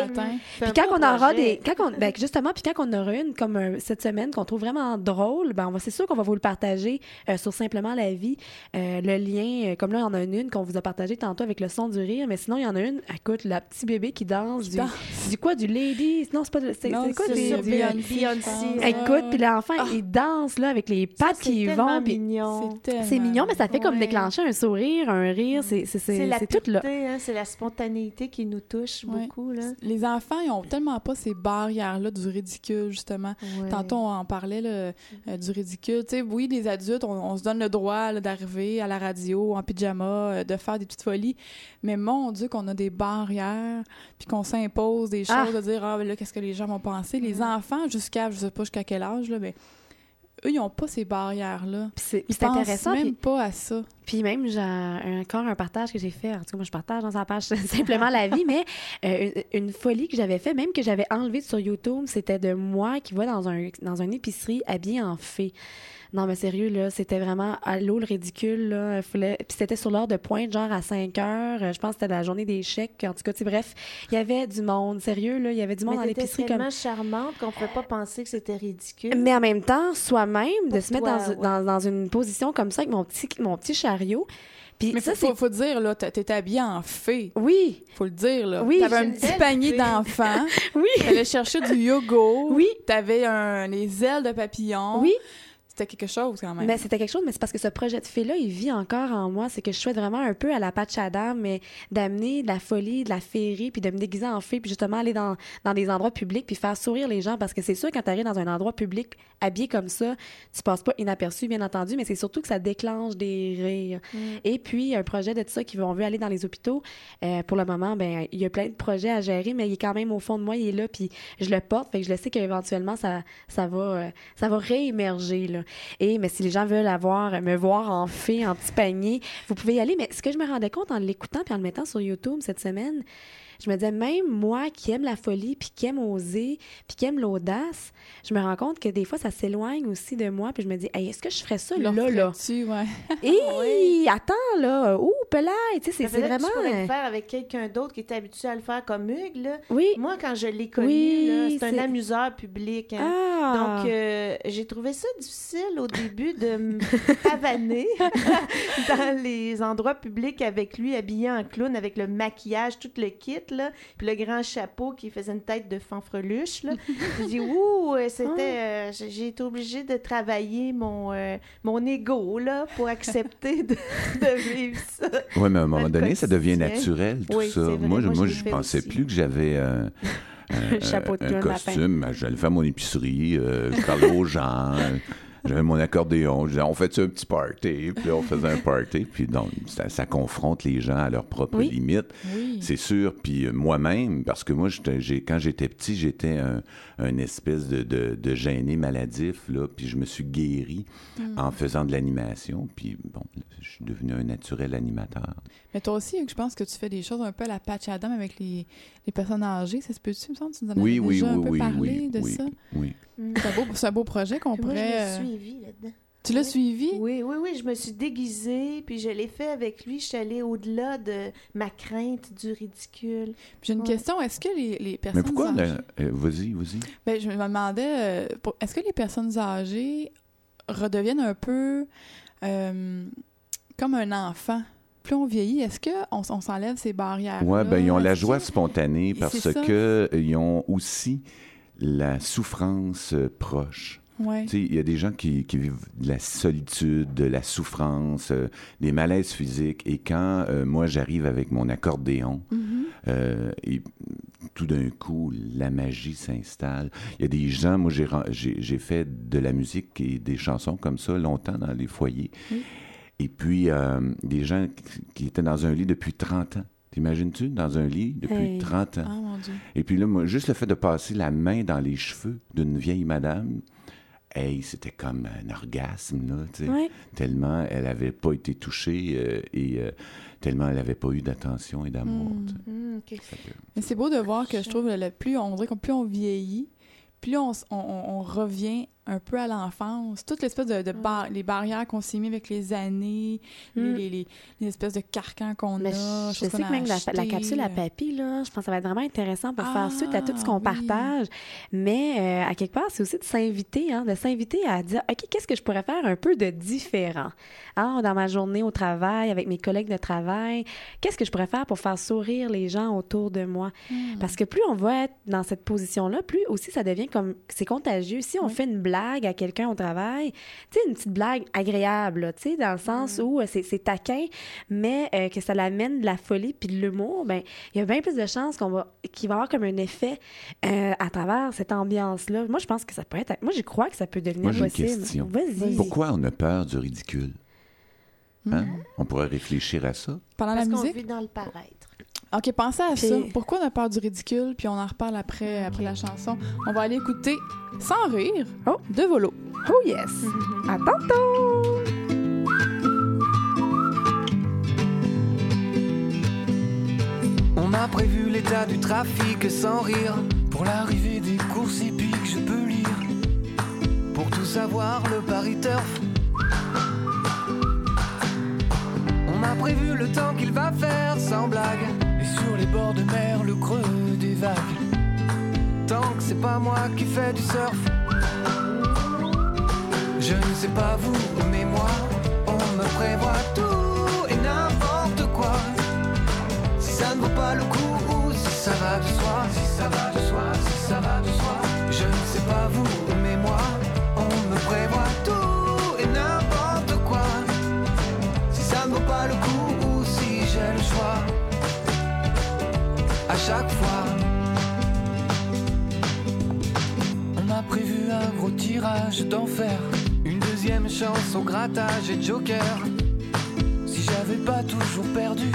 Puis quand on aura des, quand on, ben, justement, puis quand on aura une comme euh, cette semaine qu'on trouve vraiment drôle, ben on va, c'est sûr qu'on va vous le partager euh, sur simplement la vie. Euh, le lien, euh, comme là, il y en a une qu'on vous a partagé tantôt avec le son du rire, mais sinon il y en a une. Écoute, la petit bébé qui danse, du, danse. du quoi, du lady, non c'est pas, c'est, quoi sur du- ouais. Écoute, puis l'enfant Ah. il danse là avec les pattes qui vont, puis mignon. C'est c'est mignon, mais ça fait comme déclencher un sourire, un rire, c'est, c'est, c'est, C'est tout là. hein, c'est la spontanéité qui nous touche Ouais. beaucoup. Là. Les enfants, ils ont tellement pas ces du ridicule, justement. Ouais. Tantôt, on en parlait là, euh, du ridicule. Tu sais, oui, les adultes, on, on se donne le droit d'arriver à la radio en pyjama, euh, de faire des petites folies. Mais mon Dieu, qu'on a des barrières, puis qu'on s'impose des choses, Ah. de dire, ah, ben là, qu'est-ce que les gens vont penser? Les enfants, jusqu'à, je sais pas jusqu'à quel âge, là, mais eux, ils ont pas ces barrières-là. Puis c'est, intéressant. même pas à ça. Puis même, j'ai encore un partage que j'ai fait. En tout cas, moi, je partage dans sa page simplement la vie, mais euh, une, une folie que j'avais fait, même que j'avais enlevée sur YouTube, c'était de moi qui va dans un dans une épicerie habillée en fée. Non, mais sérieux, là, c'était vraiment à l'eau le ridicule, là. Fallait- Puis c'était sur l'heure de pointe, genre à 5 heures. Euh, Je pense que c'était la journée des chèques. En tout cas, tu sais, bref, il y avait du monde. Sérieux, là, il y avait du monde dans Mais l'épicerie tellement comme... charmante qu'on ne pouvait pas penser que c'était ridicule. Mais en même temps, soi-même, de se mettre toi, dans, ouais. dans, dans une position comme ça avec mon petit, mon petit chariot. Puis Mais ça, faut, c'est... faut, faut dire, là, t'étais habillée en fée. Oui, Faut le dire, là. Oui, T'avais un petit panier d'enfants. oui, T'allais chercher du yogourt. oui. T'avais un, les ailes de papillon. Oui, C'était quelque chose, quand même. mais c'était quelque chose, mais c'est parce que ce projet de fée-là, il vit encore en moi. C'est que je souhaite vraiment un peu à la Patch Adam, mais d'amener de la folie, de la féerie, puis de me déguiser en fée, puis justement aller dans, dans des endroits publics, puis faire sourire les gens. Parce que c'est sûr, quand tu arrives dans un endroit public habillé comme ça, tu passes pas inaperçu, bien entendu, mais c'est surtout que ça déclenche des rires. Mm. Et puis, un projet de tout ça qui on veut aller dans les hôpitaux. Euh, pour le moment, ben il y a plein de projets à gérer, mais il est quand même au fond de moi, il est là, puis je le porte, fait que je le sais qu'éventuellement, ça, ça va, euh, ça va réémerger, là. Et, mais si les gens veulent me voir en fée, en petit panier, vous pouvez y aller. Mais ce que je me rendais compte en l'écoutant puis en le mettant sur YouTube cette semaine, je me disais, même moi qui aime la folie, puis qui aime oser, puis qui aime l'audace, je me rends compte que des fois, ça s'éloigne aussi de moi, puis je me dis, Hey, est-ce que je ferais ça là, là? ferais-tu, ouais. Hé, attends, là, ouh, tu sais, c'est- vraiment... Tu pourrais euh, le faire avec quelqu'un d'autre qui est habitué à le faire comme Hugues. Là. Oui. Moi, quand je l'ai connu, Oui, là, c'est c'est- un amuseur public. hein. Ah! Donc, euh, j'ai trouvé ça difficile au début de me pavaner dans les endroits publics avec lui, habillé en clown, avec le maquillage, tout le kit, là, puis le grand chapeau qui faisait une tête de fanfreluche. Là. J'ai dit, ouh, euh, c'était... euh, j'ai été obligée de travailler mon, euh, mon ego, là, pour accepter de, de vivre ça. Oui, mais à un moment donné, ça devient naturel, tout Oui, ça. vrai. Moi, je, Moi, je je pensais aussi. plus que j'avais euh, un, chapeau de costume. J'allais faire mon épicerie, euh, je parlais aux gens. J'avais mon accordéon. Je disais, on fait un petit party? Puis là, on faisait un party. Puis donc, ça, ça confronte les gens à leurs propres Oui. limites. Oui. C'est sûr. Puis euh, moi-même, parce que moi, j'ai, quand j'étais petit, j'étais un, un espèce de, de, de gêné maladif. Là, puis je me suis guéri Hmm. en faisant de l'animation. Puis bon, je suis devenu un naturel animateur. Mais toi aussi, Hugues, je pense que tu fais des choses un peu à la Patch Adam avec les, les personnes âgées. Ça se peut-tu, me semble? Tu nous en Oui, avais oui, déjà un oui, peu oui, parlé oui, de oui, ça. oui. C'est un, beau, c'est un beau projet qu'on Moi, je pourrait... l'ai euh, suivi là-dedans. Tu l'as Oui. suivi? Oui, oui, oui, je me suis déguisée, puis je l'ai fait avec lui. Je suis allée au-delà de ma crainte du ridicule. J'ai une Ouais. question. Est-ce que les, les personnes Mais pourquoi? âgées... la- euh, vas-y, vas-y. Ben, je me demandais, euh, pour- est-ce que les personnes âgées redeviennent un peu euh, comme un enfant? Plus on vieillit, est-ce qu'on on, s'enlève ces barrières? Ouais, ben ils ont la joie que- spontanée parce que euh, ont aussi la souffrance euh, proche. Ouais. Il y a des gens qui, qui vivent de la solitude, de la souffrance, euh, des malaises physiques. Et quand euh, moi j'arrive avec mon accordéon, Mhm. euh, et tout d'un coup la magie s'installe. Il y a des gens, moi j'ai fait de la musique et des chansons comme ça longtemps dans les foyers. Oui. Et puis euh, des gens qui, étaient dans un lit depuis 30 ans. T'imagines-tu, dans un lit depuis Hey. 30 ans? Ah, mon Dieu. Et puis là, moi, juste le fait de passer la main dans les cheveux d'une vieille madame, hey, c'était comme un orgasme, là, tu sais. Ouais. Tellement elle n'avait pas été touchée euh, et euh, tellement elle n'avait pas eu d'attention et d'amour. Mm. Hum, fait- Mais c'est beau de voir que je trouve le plus on dirait que plus on vieillit, plus on- on- on revient un peu à l'enfance. Toute l'espèce de, de bar- les barrières qu'on s'est mis avec les années, les, Mm. les, les- les espèces de carcans qu'on a. je sais que même la, la capsule à euh, papy, là, je pense que ça va être vraiment intéressant pour Ah, faire suite à tout ce qu'on oui. partage. Mais euh, à quelque part, c'est aussi de s'inviter, hein, de s'inviter à dire, OK, qu'est-ce que je pourrais faire un peu de différent? Hein, dans ma journée au travail, avec mes collègues de travail, qu'est-ce que je pourrais faire pour faire sourire les gens autour de moi? Hmm. Parce que plus on va être dans cette position-là, plus aussi ça devient comme c'est contagieux. Si on Oui. fait une blague à quelqu'un au travail, tu sais, une petite blague agréable, tu sais, dans le sens où euh, c'est, c'est taquin, mais euh, que ça l'amène de la folie puis de l'humour, ben il y a bien plus de chances qu'on va, qu'il va y avoir comme un effet euh, à travers cette ambiance-là. Moi, je pense que ça peut être. Moi, je crois que ça peut devenir Moi, j'ai une possible. question. Vas-y. Pourquoi on a peur du ridicule? Hein? Hmm. On pourrait réfléchir à ça. Pendant Parce la qu'on musique? vit dans le paraître. OK, pensez à Puis- ça. Pourquoi on a peur du ridicule? Puis on en reparle après, après la chanson? On va aller écouter Sans rire Oh. de Volo. Oh yes! À tantôt! On a prévu l'état du trafic sans rire. Pour l'arrivée des courses hippiques, je peux lire. Pour tout savoir, le Paris Turf. On a prévu le temps qu'il va faire sans blague. Sur les bords de mer, le creux des vagues. Tant que c'est pas moi qui fais du surf. Je ne sais pas vous, mais moi, on me prévoit tout et n'importe quoi. Si ça ne vaut pas le coup ou si ça va de soi, si ça va de soi, si ça va de soi. Je ne sais pas vous, mais moi, on me prévoit tout et n'importe quoi. Si ça ne vaut pas le coup À chaque fois. On a prévu un gros tirage d'enfer. Une deuxième chance au grattage et joker. Si j'avais pas toujours perdu.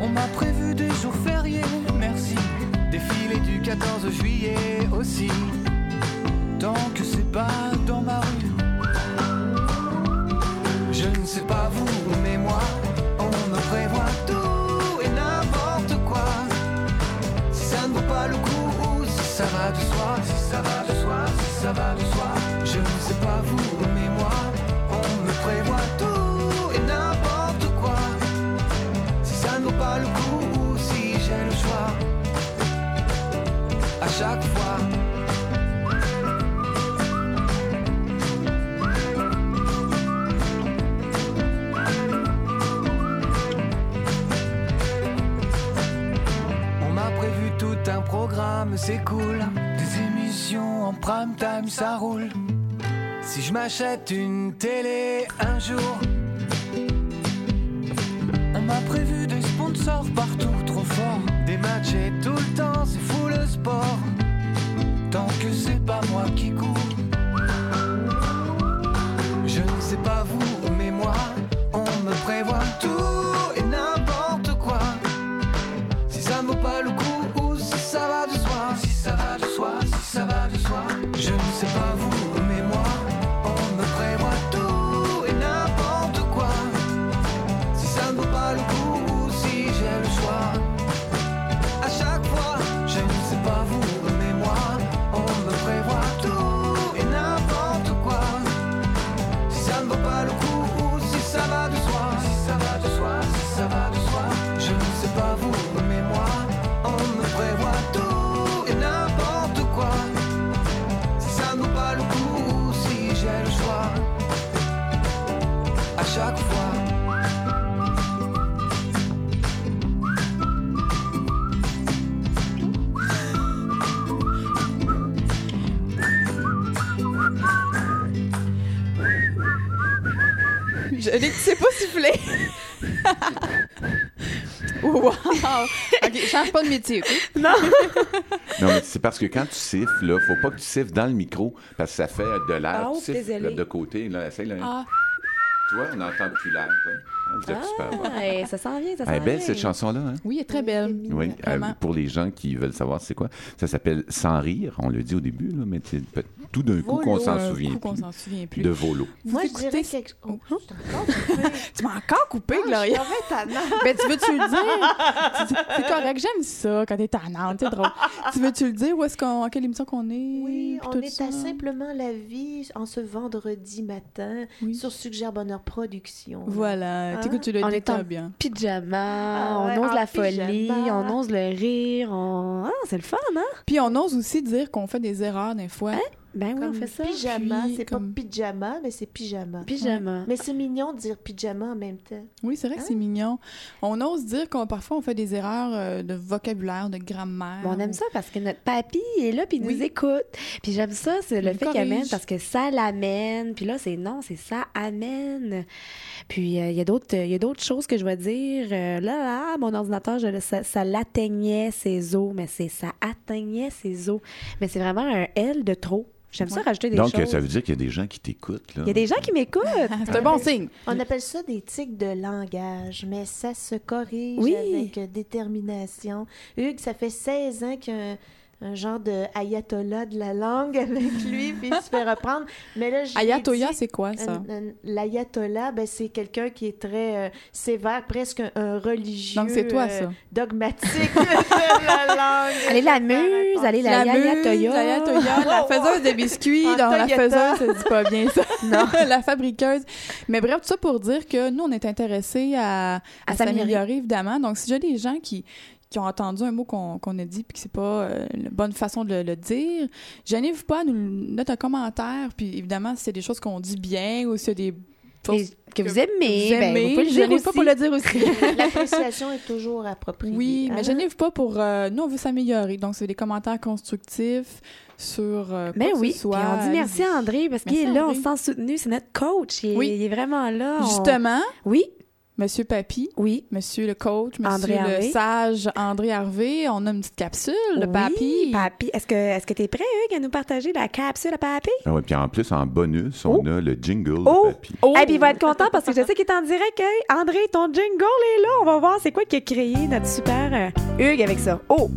On m'a prévu des jours fériés, merci. Défilé du 14 juillet aussi. Tant que c'est pas dans ma rue. Je ne sais pas vous, mais moi, va de soi. Je ne sais pas vous, mais moi, on me prévoit tout et n'importe quoi. Si ça ne vaut pas le coup ou si j'ai le choix. À chaque fois. Ça roule. Si je m'achète une télé un jour, on m'a prévu des sponsors partout, trop fort. Des matchs et tout le temps, c'est fou le sport. tant que c'est pas moi qui Sais pas siffler. wow! OK, change pas de métier, OK? Non, mais c'est parce que quand tu siffles, là, faut pas que tu siffles dans le micro parce que ça fait de l'air. Ah, tu oh, siffles là, de côté. Là, essaye, là. Ah, Tu vois, on n'entend plus l'air. Vous êtes super bon. Ah, hey, ça s'en vient, ça s'en Elle est belle, vient. cette chanson-là. Hein? oui, elle est très belle. Oui, euh, pour les gens qui veulent savoir c'est quoi, ça s'appelle Sans rire, on le dit au début, là, mais tout d'un coup qu'on s'en Un souvient coup qu'on plus s'en souvient plus. de volo. Vous Moi, je écoutez- dirais quelque chose. Oh, coupée. Tu m'as encore coupé, Ah, Gloria. je suis tannante. Ben, tu veux-tu le dire? C'est correct, j'aime ça quand t'es tannante, c'est drôle. tu veux-tu le dire où est-ce qu'on, à quelle émission qu'on est? Oui, on est ça? à Simplement la vie en ce vendredi matin Oui. sur Suggère Bonheur Production. Voilà, Hein? tu le On est en bien. Pyjama, Ah ouais, on ose la folie, on ose le rire, on... Ah, c'est le fun, hein? Puis on ose aussi dire qu'on fait des erreurs des fois. Ben oui, on fait ça. pyjama, c'est comme- pas pyjama, mais c'est pyjama. Pyjama. Mais c'est mignon de dire pyjama en même temps. Oui, c'est vrai que c'est mignon. On ose dire qu'on parfois on fait des erreurs euh, de vocabulaire, de grammaire. Bon, on aime ou- ça parce que notre papy est là puis il Oui. nous écoute. Puis j'aime ça, c'est le Il fait qu'il amène parce que ça l'amène. Puis là, c'est non, c'est ça amène. Puis euh, il y a d'autres il y a d'autres choses que je vais dire. Euh, là, là, mon ordinateur, je, ça, ça l'atteignait ses os, mais c'est ça atteignait ses os. Mais c'est vraiment un L de trop. J'aime ça rajouter des Donc, choses. ça veut dire qu'il y a des gens qui t'écoutent. là. Il y a des gens qui m'écoutent. C'est un bon signe. On appelle ça des tics de langage, mais ça se corrige Oui. avec détermination. Hugues, ça fait 16 ans qu'il y a un, genre de ayatollah de la langue avec lui, puis il se fait reprendre. Mais là, Ayatollah, c'est quoi ça? L'ayatollah, ben, c'est quelqu'un qui est très euh, sévère, presque un, un religieux. Donc c'est toi euh, ça. dogmatique de la langue. Allez la muse, allez la, La muse, Yaya la Yatoya, la faiseuse de biscuits, dans la faiseuse, ça dit pas bien ça. non, la fabriqueuse. Mais bref, tout ça pour dire que nous, on est intéressés à, à, À s'améliorer. s'améliorer, évidemment. Donc, si j'ai des gens qui, qui ont entendu un mot qu'on a dit puis que c'est pas euh, la bonne façon de le, le dire, gênez-vous pas à nous mettre un commentaire. Puis évidemment, si c'est des choses qu'on dit bien ou si c'est des choses que vous aimez, vous ben, aimez, vous pouvez le dire gênez aussi. pas pour le dire aussi. L'appréciation est toujours appropriée. Oui, mais Hein? gênez-vous pas pour. euh, nous, on veut s'améliorer. Donc, c'est des commentaires constructifs sur. euh, Ben oui, puis soit. on dit merci à André parce qu'il est là, on se sent soutenu, c'est notre coach, il est, Oui. il est vraiment là. on- Justement, Oui, Monsieur Papy, oui. Monsieur le coach, Monsieur André le Harvey. sage André Harvey, on a une petite capsule, le Oui, Papy. Papy. Est-ce que est-ce que tu es prêt, Hugues, à nous partager la capsule à Papy? Ah ouais, puis en plus, en bonus, on a le jingle Oh! de papy. Oh! Et puis il va être content parce que je sais qu'il est en direct. Hey, André, ton jingle est là. On va voir c'est quoi qui a créé notre super euh, Hugues avec ça. Oh!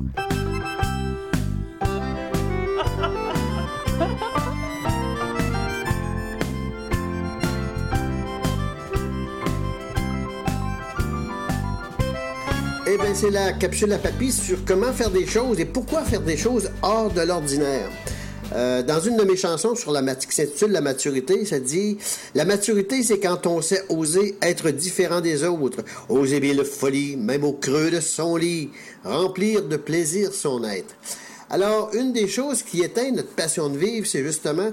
Eh bien, c'est la capsule à papy sur comment faire des choses et pourquoi faire des choses hors de l'ordinaire. Euh, dans une de mes chansons sur la qui s'intitule La maturité, ça dit La maturité, c'est quand on sait oser être différent des autres, oser bien de folie, même au creux de son lit, remplir de plaisir son être. Alors, une des choses qui éteint notre passion de vivre, c'est justement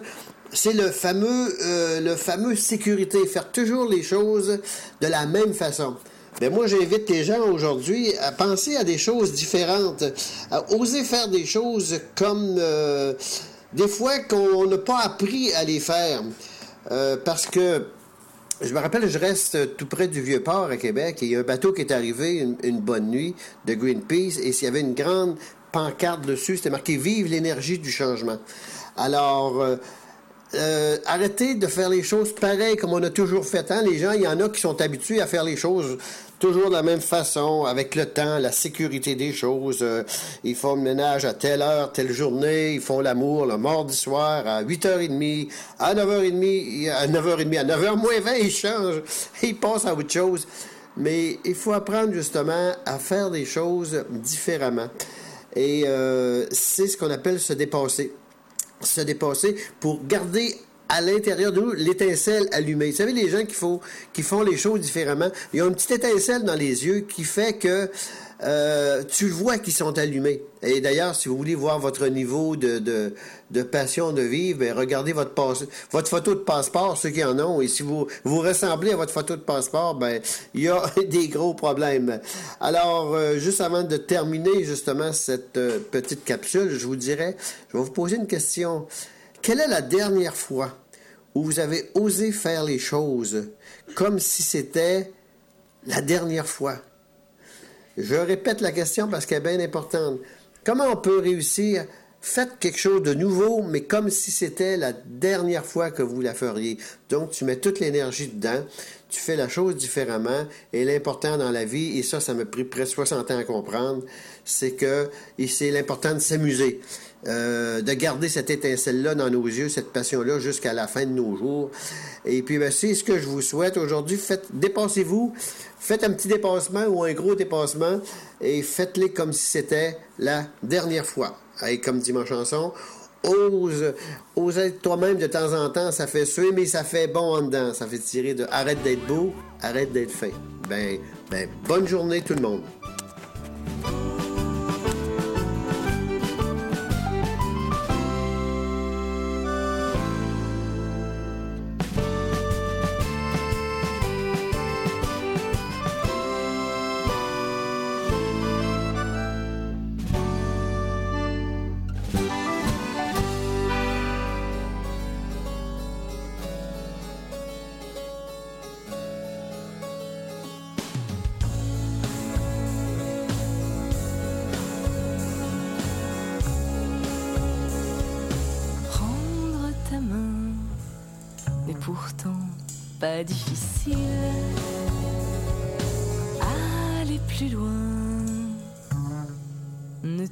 c'est le fameux euh, le fameux sécurité, faire toujours les choses de la même façon. Ben moi, j'invite les gens aujourd'hui à penser à des choses différentes, à oser faire des choses comme euh, des fois qu'on n'a pas appris à les faire. Euh, parce que je me rappelle, je reste tout près du Vieux-Port à Québec et il y a un bateau qui est arrivé une, une bonne nuit de Greenpeace et s'il y avait une grande pancarte dessus, c'était marqué Vive l'énergie du changement. Alors, euh, euh, arrêtez de faire les choses pareilles comme on a toujours fait. Hein? Les gens, il y en a qui sont habitués à faire les choses toujours de la même façon, avec le temps, la sécurité des choses. Euh, ils font le ménage à telle heure, telle journée. Ils font l'amour le mardi soir à 8h30, à 9h30, à 9h30, à 9h moins 20, ils changent. Ils passent à autre chose. Mais il faut apprendre justement à faire des choses différemment. Et euh, c'est ce qu'on appelle se dépasser se dépasser pour garder à l'intérieur de nous l'étincelle allumée. Vous savez, les gens qui font, les choses différemment, ils ont une petite étincelle dans les yeux qui fait que euh, tu vois qu'ils sont allumés. Et d'ailleurs, si vous voulez voir votre niveau de, de, passion de vivre, ben, regardez votre photo de passeport, ceux qui en ont. Et si vous vous ressemblez à votre photo de passeport, ben il y a des gros problèmes. Alors, euh, juste avant de terminer justement cette euh, petite capsule, je vous dirais, je vais vous poser une question. Quelle est la dernière fois où vous avez osé faire les choses comme si c'était la dernière fois? Je répète la question parce qu'elle est bien importante. Comment on peut réussir? Faites quelque chose de nouveau, mais comme si c'était la dernière fois que vous la feriez. Donc, tu mets toute l'énergie dedans, tu fais la chose différemment, et l'important dans la vie, et ça, ça m'a pris presque 60 ans à comprendre, c'est que c'est l'important de s'amuser. Euh, de garder cette étincelle-là dans nos yeux, cette passion-là jusqu'à la fin de nos jours. Et puis, ben, c'est ce que je vous souhaite aujourd'hui. Faites, dépassez-vous, faites un petit dépassement ou un gros dépassement et faites-les comme si c'était la dernière fois. Et comme dit ma chanson, ose, ose être toi-même de temps en temps, ça fait suer, mais ça fait bon en dedans. Ça fait tirer de arrête d'être beau, arrête d'être fin. Ben, ben, bonne journée tout le monde.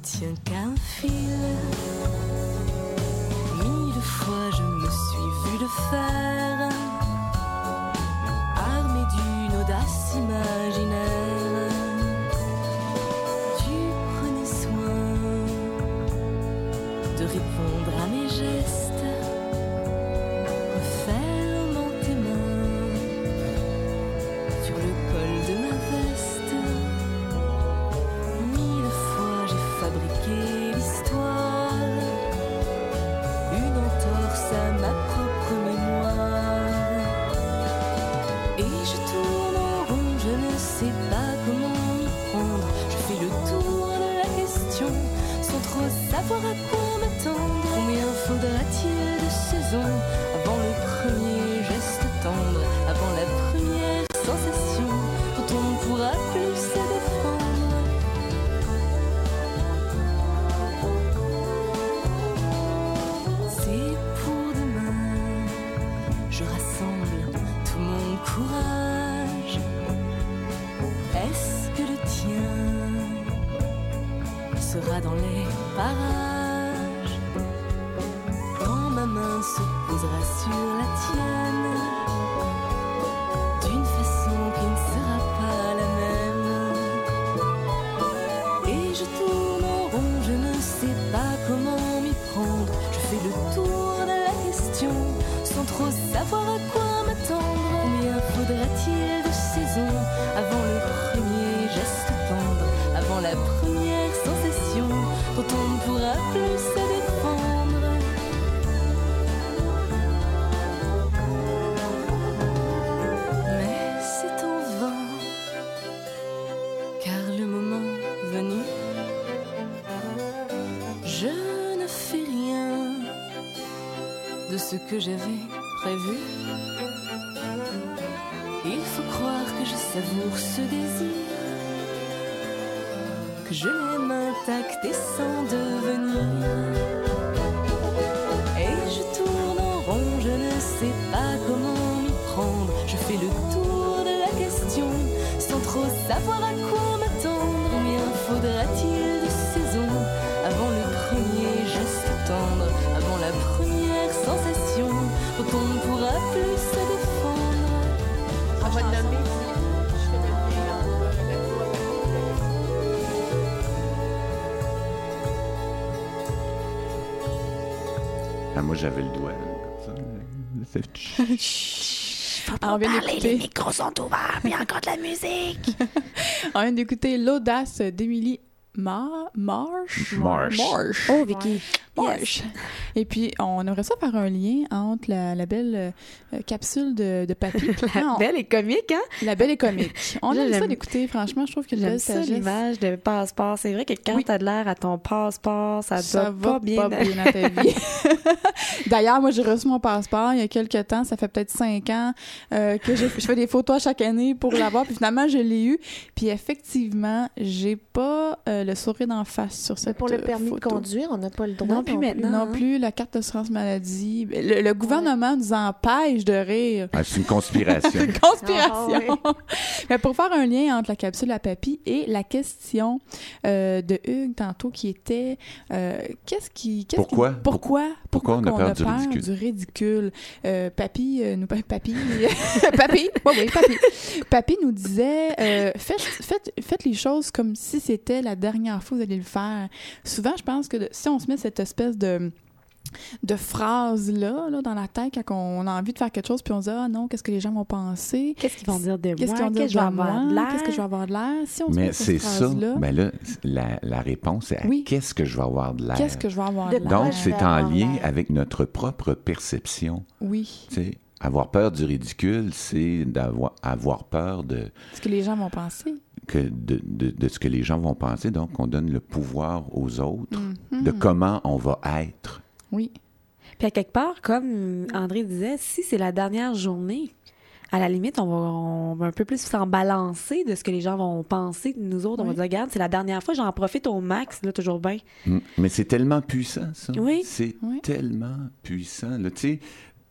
Tient qu'à un fil. Mille fois je me suis vu le faire, armé d'une audace imaginaire. J'avais prévu. Il faut croire que je savoure ce désir que je l'aime intacte et sans devenir. Et je tourne en rond, je ne sais pas comment m'y prendre. Je fais le tour de la question sans trop savoir à quoi m'attendre. Combien faudra-t-il On va te nommer. Je vais nommer, Ah, moi, j'avais le doigt, là, comme ça. C'est- on vient d'écouter. micros sont ouverts, puis encore de la musique. On vient d'écouter l'audace d'Émilie Mar Marsh. Marsh. Marsh. Oh, Vicky. Et puis, on aimerait ça faire un lien entre la, la belle euh, capsule de, de papy. La Non, belle est comique, hein? la belle est comique. On aime ça d'écouter. Franchement, je trouve que J'aime belle ça, l'image de passeport. C'est vrai que quand Oui. t'as de l'air à ton passeport, ça, Ça doit va pas bien. dans ta vie. D'ailleurs, moi, j'ai reçu mon passeport il y a quelques temps. Ça fait peut-être cinq ans euh, que je, je fais des photos à chaque année pour l'avoir. Puis finalement, je l'ai eu. Puis effectivement, j'ai pas euh, le sourire d'en face sur Mais cette pour le permis de conduire, on n'a pas le droit. Non plus maintenant. Non hein. plus la carte d'assurance maladie. Le, le gouvernement nous empêche de rire. Ah, c'est une conspiration. Conspiration. Ah, Mais pour faire un lien entre la capsule à papy et la question euh, de Hugues tantôt qui était euh, qu'est-ce qui Pourquoi? qui- pourquoi? Pourquoi? on a peur du ridicule? du ridicule? Euh, papy euh, nous papy papy oui oui papy papy nous disait euh, faites, faites faites les choses comme si c'était la dernière fois que vous allez le faire souvent je pense que de- si on se met cette espèce de de phrases là, là dans la tête quand on a envie de faire quelque chose puis on se dit ah non qu'est-ce que les gens vont penser? Qu'est-ce qu'ils vont dire de Qu'est-ce moi? qu'ils vont dire Qu'est-ce que je vais de avoir moi? Qu'est-ce que je vais avoir de l'air? Si on se Mais c'est ça. phrase-là, Ben là, la, la réponse, c'est à Oui. qu'est-ce que je vais avoir de l'air? qu'est-ce que je vais avoir de l'air? Donc, c'est en lien avec notre propre perception. Oui. Tu sais, avoir peur du ridicule, c'est d'avoir avoir peur de, Ce que les gens vont penser. Que de, de- de ce que les gens vont penser. Donc, on donne le pouvoir aux autres Mhm. de comment on va être. Oui. Puis à quelque part, comme André disait, si c'est la dernière journée, à la limite, on va, on va un peu plus s'en balancer de ce que les gens vont penser de nous autres. On va dire, regarde, c'est la dernière fois, j'en profite au max, là, toujours bien. Mm. Mais c'est tellement puissant, ça. Oui. C'est Oui. tellement puissant. Là, tu sais,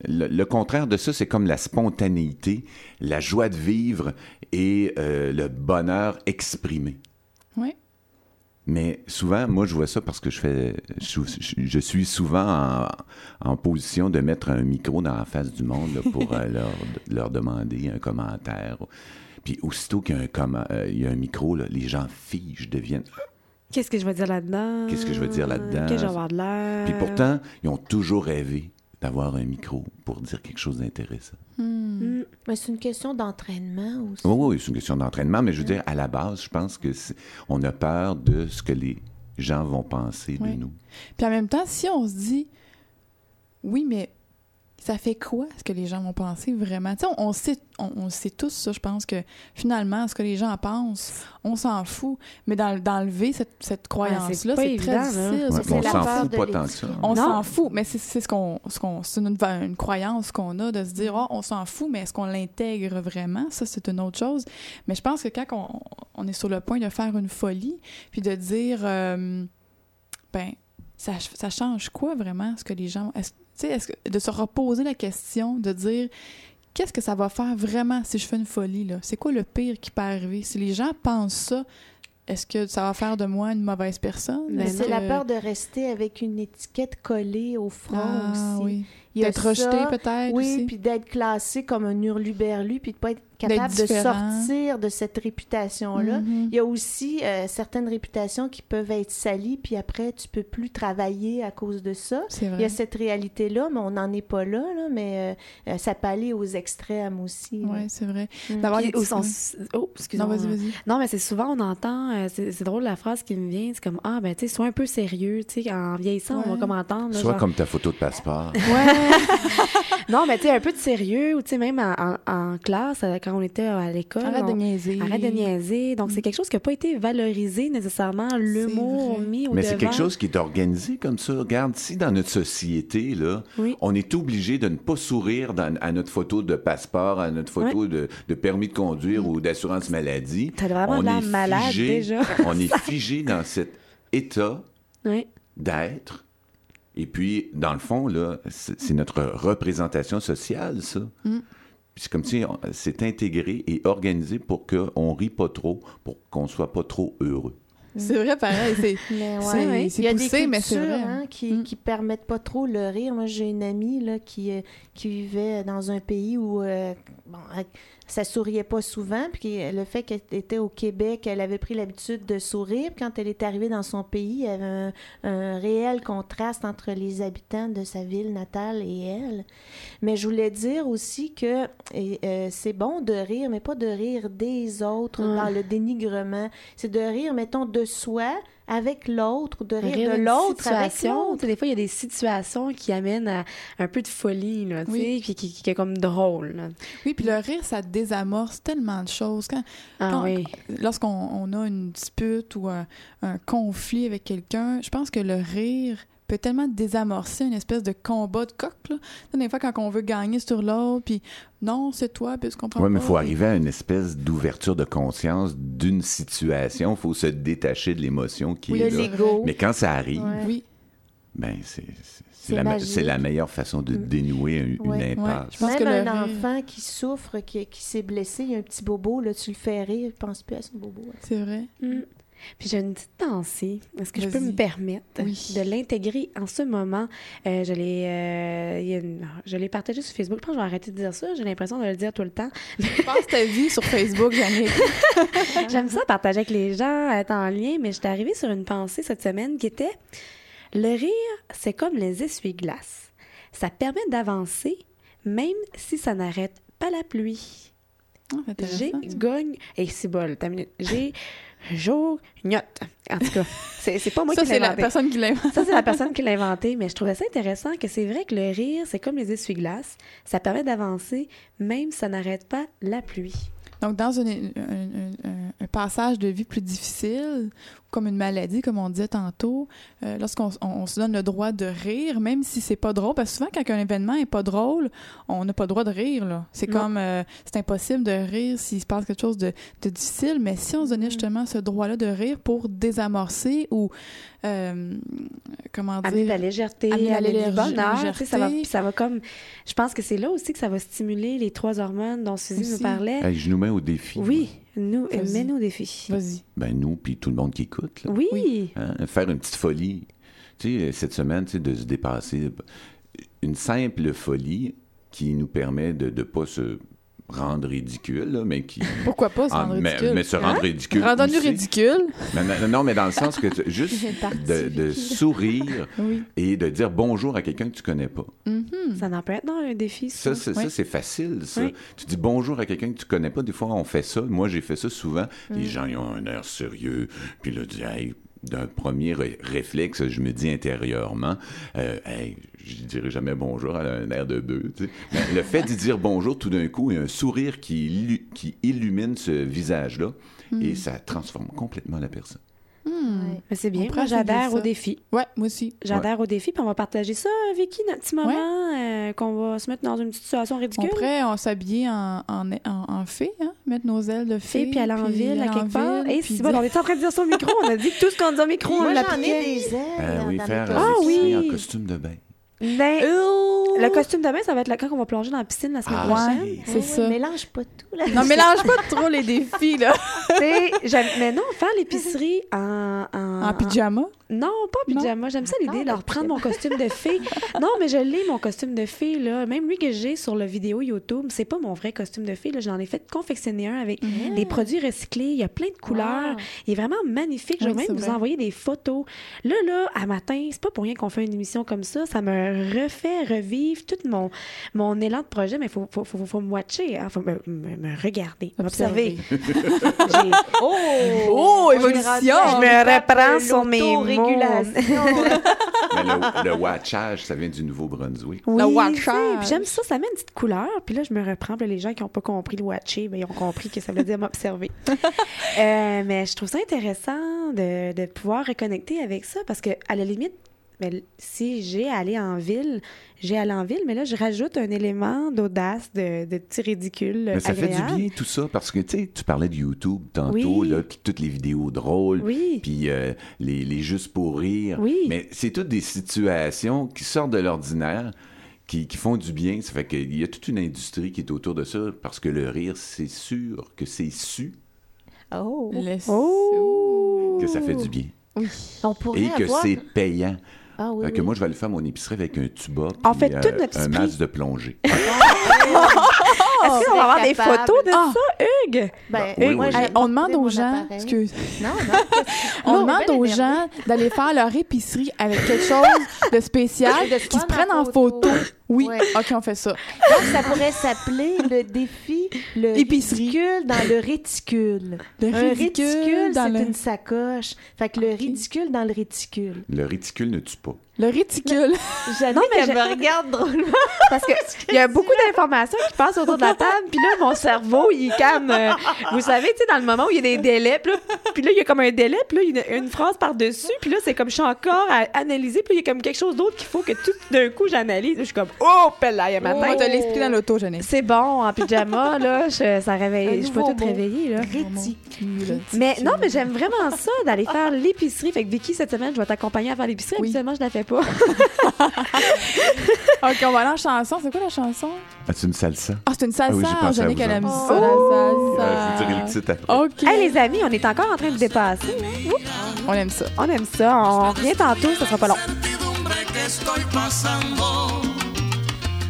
le, le contraire de ça, c'est comme la spontanéité, la joie de vivre et euh, le bonheur exprimé. Oui. Mais souvent, moi, je vois ça parce que je fais, je, suis souvent en, en position de mettre un micro dans la face du monde là, pour euh, leur, leur demander un commentaire. Puis aussitôt qu'il y a un, comment- euh, il y a un micro, là, les gens figent, deviennent. Qu'est-ce que je vais dire là-dedans? Qu'est-ce que je vais dire là-dedans? Qu'est-ce que je vais avoir de l'air? Puis pourtant, ils ont toujours rêvé d'avoir un micro pour dire quelque chose d'intéressant. Hmm. Mm. Mais c'est une question d'entraînement aussi. Oui, oui, c'est une question d'entraînement, mais je veux dire, à la base, je pense que on a peur de ce que les gens vont penser de nous. Puis en même temps, si on se dit, oui, mais ça fait quoi ce que les gens vont penser vraiment? Tu sais, on, on sait, on, on sait tous ça, je pense que finalement, ce que les gens pensent, on s'en fout. Mais dans- d'enlever cette, cette croyance-là, c'est très difficile. Ouais, on la s'en peur fout de pas les- tant que ça. On s'en fout, mais c'est ce qu'on, ce qu'on, c'est une, une croyance qu'on a de se dire, oh, on s'en fout, mais est-ce qu'on l'intègre vraiment? Ça, c'est une autre chose. Mais je pense que quand on, on est sur le point de faire une folie, puis de dire, euh, ben, ça, ça change quoi vraiment ce que les gens. Est-ce que, de se reposer la question, de dire, qu'est-ce que ça va faire vraiment si je fais une folie, là? C'est quoi le pire qui peut arriver? Si les gens pensent ça, est-ce que ça va faire de moi une mauvaise personne? Mais C'est que- la peur de rester avec une étiquette collée au front Ah, aussi. oui. D'être rejeté peut-être Oui, aussi. puis d'être classé comme un hurluberlu, puis de pas être capable de sortir de cette réputation-là. Mhm. Il y a aussi euh, certaines réputations qui peuvent être salies, puis après, tu peux plus travailler à cause de ça. Il y a cette réalité-là, mais on n'en est pas là, là mais euh, euh, ça peut aller aux extrêmes aussi. Oui, c'est vrai. Mm. D'avoir au sens- Oh, excuse-moi. Non, vas-y, vas-y. Non, mais c'est souvent, on entend, euh, c'est drôle la phrase qui me vient, c'est comme, ah, ben, tu sais, sois un peu sérieux, tu sais, en vieillissant, on Ouais. va comme entendre. là, Soit genre- comme ta photo de passeport. Non, mais tu sais, un peu de sérieux, ou tu sais, même en, en- en classe, quand on était à l'école. Arrête de niaiser. Arrête de niaiser. Donc, c'est quelque chose qui n'a pas été valorisé nécessairement, l'humour mis au Mais devant. c'est quelque chose qui est organisé comme ça. Regarde, si dans notre société, là, Oui. on est obligé de ne pas sourire dans- à notre photo de passeport, à notre photo de, de permis de conduire ou d'assurance maladie, T'as vraiment on l'air est malade, figé, déjà. on est figé dans cet état Oui. d'être. Et puis, dans le fond, là, c'est c'est notre représentation sociale, ça. Mm. Puis C'est comme si c'est intégré et organisé pour qu'on rit pas trop, pour qu'on soit pas trop heureux. C'est vrai, pareil. C'est ouais. Il y a poussé, des cultures vrai. hein, qui, Mm. qui permettent pas trop le rire. Moi, j'ai une amie là, qui, euh, qui vivait dans un pays où euh, bon, elle- ça souriait pas souvent. Puis le fait qu'elle était au Québec, elle avait pris l'habitude de sourire. Quand elle est arrivée dans son pays, il y avait un, un réel contraste entre les habitants de sa ville natale et elle. Mais je voulais dire aussi que euh, c'est bon de rire, mais pas de rire des autres dans le dénigrement. C'est de rire, mettons, de soi avec l'autre, de rire, Rire de l'autre avec l'autre. Des fois, il y a des situations qui amènent à un peu de folie, là, tu Oui. sais, puis qui, qui, qui est comme drôle. là. Oui, puis le rire, ça désamorce tellement de choses. Quand, Ah Quand- oui. lorsqu'on on a une dispute ou un, un conflit avec quelqu'un, je pense que le rire peut tellement désamorcer une espèce de combat de coq. Là. Des fois, quand on veut gagner sur l'autre, puis non, c'est toi, puis je comprends Oui, mais il faut arriver à une espèce d'ouverture de conscience d'une situation. Il faut se détacher de l'émotion qui Oui, est le là. l'ego. Mais quand ça arrive, Ouais. Oui, ben c'est la, me- meilleure façon de Mm. dénouer un- une impasse. Je pense Même que un enfant qui souffre, qui, qui s'est blessé, il y a un petit bobo, là, tu le fais rire, il pense plus à son bobo. c'est vrai. Mm. Puis j'ai une petite pensée. Est-ce que je peux me permettre Oui. de l'intégrer en ce moment? Euh, je l'ai euh, il y a une- je l'ai partagé sur Facebook. Je pense que je vais arrêter de dire ça. J'ai l'impression de le dire tout le temps. Passe ta vie sur Facebook, Jannick. J'aime ça partager avec les gens, être en lien, mais j'étais arrivée sur une pensée cette semaine qui était le rire, c'est comme les essuie-glaces. Ça permet d'avancer, même si ça n'arrête pas la pluie. Ah, J'ai gagne. Et c'est bol. J'ai jognotte. En tout cas, c'est pas moi ça, qui l'ai c'est la inventé. personne qui l'a Ça, c'est la personne qui l'a inventé, mais je trouvais ça intéressant que c'est vrai que le rire, c'est comme les essuie-glaces. Ça permet d'avancer, même si ça n'arrête pas la pluie. Donc, dans un passage de vie plus difficile, comme une maladie, comme on disait tantôt, euh, lorsqu'on on- on se donne le droit de rire, même si c'est pas drôle, parce que souvent, quand un événement est pas drôle, on n'a pas le droit de rire. là. C'est Non. comme, euh, c'est impossible de rire s'il se passe quelque chose de, de difficile, mais si on se donnait justement ce droit-là de rire pour désamorcer ou, euh, comment Amener de dire, la légèreté, Amener amener, la légèreté. bonheur. Ça va, puis ça va comme. Je pense que c'est là aussi que ça va stimuler les trois hormones dont Suzy nous parlait. Hey, je nous mets au défi. Oui, nous, euh, mets-nous au défi. Vas-y. Ben nous, puis tout le monde qui écoute. là. Oui. Hein, Faire une petite folie. Tu sais, cette semaine, tu sais, de se dépasser. Une simple folie qui nous permet de ne pas se rendre ridicule, là, mais qui... Pourquoi pas se Ah, rendre mais, ridicule? mais se rendre Hein? ridicule Rendons-nous ridicule. Mais non, non, mais dans le sens que tu- juste de, de sourire Oui. et de dire bonjour à quelqu'un que tu connais pas. Mhm. Ça n'en peut être non, un défi. Ça. Ça, c'est, Oui. facile, ça. Oui. Tu dis bonjour à quelqu'un que tu connais pas. Des fois, on fait ça. Moi, j'ai fait ça souvent. Mm. Les gens, ils ont un air sérieux. Puis là, tu dis, hey, d'un premier ré- réflexe, je me dis intérieurement, euh, hey, je dirais jamais bonjour à un air de bœuf. tu sais. Mais le fait d'y dire bonjour, tout d'un coup, il y a un sourire qui, illu- qui illumine ce visage-là. Mm. Et ça transforme complètement la personne. Ouais. Mais c'est bien. On Moi, j'adhère au défi. Ouais, moi aussi. J'adhère au défi, puis on va partager ça, Vicky, notre petit moment, euh, qu'on va se mettre dans une petite situation On ridicule. pourrait on s'habiller en, en, en, en fée, hein? mettre nos ailes de fée. Fait, puis aller en ville, à quelque part. Et puis si bon, on est en train de dire ça au micro. On a dit que tout ce qu'on dit au micro, on Moi, j'en ai des ailes. Euh, oui, faire Ah oui. en costume de bain. Ben, Oh! Le costume de bain, ça va être là quand on va plonger dans la piscine la semaine Ah, prochaine. oui. C'est Ouais, ça. ouais, mélange pas tout, là. Non, mélange pas trop les défis, là. Tu sais, j'aime- mais non, faire l'épicerie en, en, En pyjama? Non, pas en Non? pyjama. J'aime ça l'idée Ah, de leur le prendre mon costume de fée. Non, mais je l'ai, mon costume de fée. Là. Même lui que j'ai sur la vidéo YouTube, c'est pas mon vrai costume de fée. Là. J'en ai fait confectionner un avec des produits recyclés. Il y a plein de couleurs. Wow. Il est vraiment magnifique. Je vais Oui, même vous vrai. envoyer des photos. Là, là, à matin, c'est pas pour rien qu'on fait une émission comme ça. Ça me refait revivre tout mon, mon élan de projet. Mais il faut, faut, faut, faut me watcher. Il faut me, me- me regarder, m'observer. J'ai- Oh, évolution! Je me reprends sur mes mots. Mais le, le watchage, ça vient du Nouveau-Brunswick. Oui, watchage. sais, puis j'aime ça, ça met une petite couleur. Puis là, je me reprends. Puis les gens qui n'ont pas compris le watcher, ben, ils ont compris que ça veut dire m'observer. Euh, mais je trouve ça intéressant de, de pouvoir reconnecter avec ça parce que, à la limite, ben, si j'ai à aller en ville, j'ai à aller en ville, mais là, je rajoute un élément d'audace, de, de petit ridicule Mais ça fait du bien tout ça parce que tu sais, tu parlais de YouTube tantôt, Oui. là, puis toutes les vidéos drôles, Oui. puis euh, les, les juste pour rire. Oui. Mais c'est toutes des situations qui sortent de l'ordinaire, qui, qui font du bien. Ça fait qu'il y a toute une industrie qui est autour de ça parce que le rire, c'est sûr que c'est su Oh. Le- Oh! que ça fait du bien On pourrait et que avoir... c'est payant. Ah oui, Fait que oui. moi, je vais aller faire mon épicerie avec un tuba En fait, euh, notre un masque de plongée. Est-ce qu'on va avoir des capable. photos de Ah. ça, Hugues? Ben, oui, moi, oui. j'ai Hey, on demande aux gens, appareil. excuse, Non, non. on demande aux gens d'aller faire leur épicerie avec quelque chose de spécial, de se qui se prendre prennent en en photo. photo. Oui, Ouais. ok, on fait ça. Donc, ça pourrait s'appeler le défi le Épicerie. ridicule dans le réticule. Le Un ridicule réticule, dans c'est le- une sacoche. Fait que le ridicule dans le réticule. Le réticule ne tue pas. Le réticule. Non, mais j'ai- me regarde drôlement. Parce que il y a beaucoup d'informations qui passent autour de la table, puis là, mon cerveau, il est comme... euh, vous savez, tu sais, dans le moment où il y a des délais, puis là, puis là, il y a comme un délai, puis là, il y a une, une phrase par-dessus, puis là, c'est comme je suis encore à analyser, puis là, il y a comme quelque chose d'autre qu'il faut que tout d'un coup, j'analyse. Je suis comme, oh, pelle On matin. va te l'expliquer dans l'auto, Jeannette. C'est bon, en pyjama, là, je, ça réveille, je toute mot. réveillée, là. Réticule. Mais non, mais j'aime vraiment ça, d'aller faire l'épicerie. Fait que Vicky, cette semaine, je vais t'accompagner à faire l'épicerie. Habituellement, je la fais pas. Ok, on va aller en chanson. C'est quoi la chanson? Ah, c'est une salsa? Ah, c'est une salsa. Ah oui, j'ai pensé à Jeannette, vous elle aime autres. ça, la Euh, salsa. je vous dirai le titre après. Ok. hey, les amis, on est encore en train de dépasser. hein? On aime ça. On aime ça. On revient tantôt, ça sera pas long. estoy pasando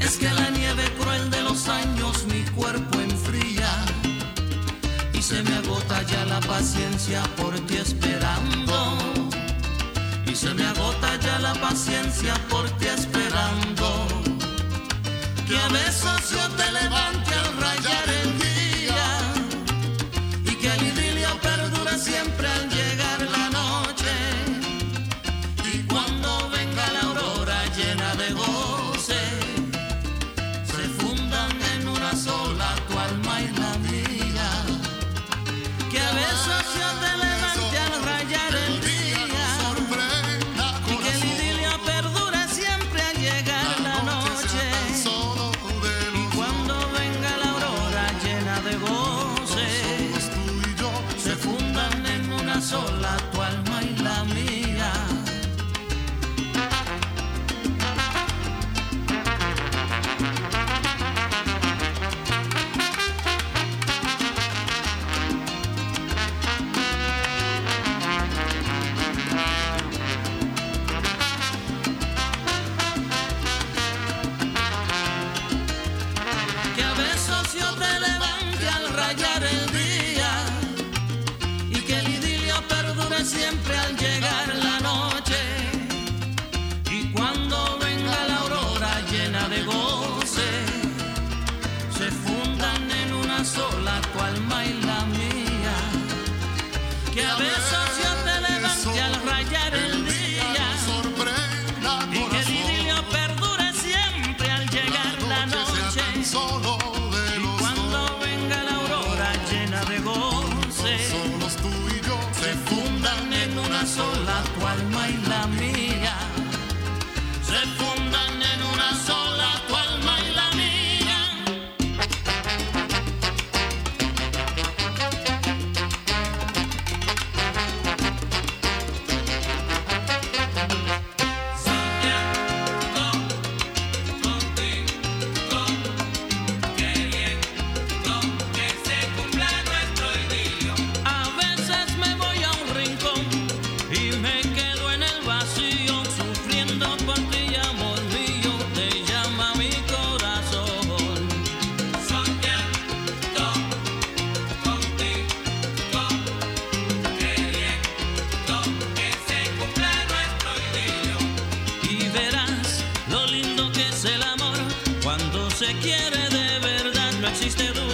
es que la nieve cruel de los años mi cuerpo enfría y se me agota ya la paciencia por ti esperando se me agota ya la paciencia por ti esperando que a besos yo te levante al rayar she's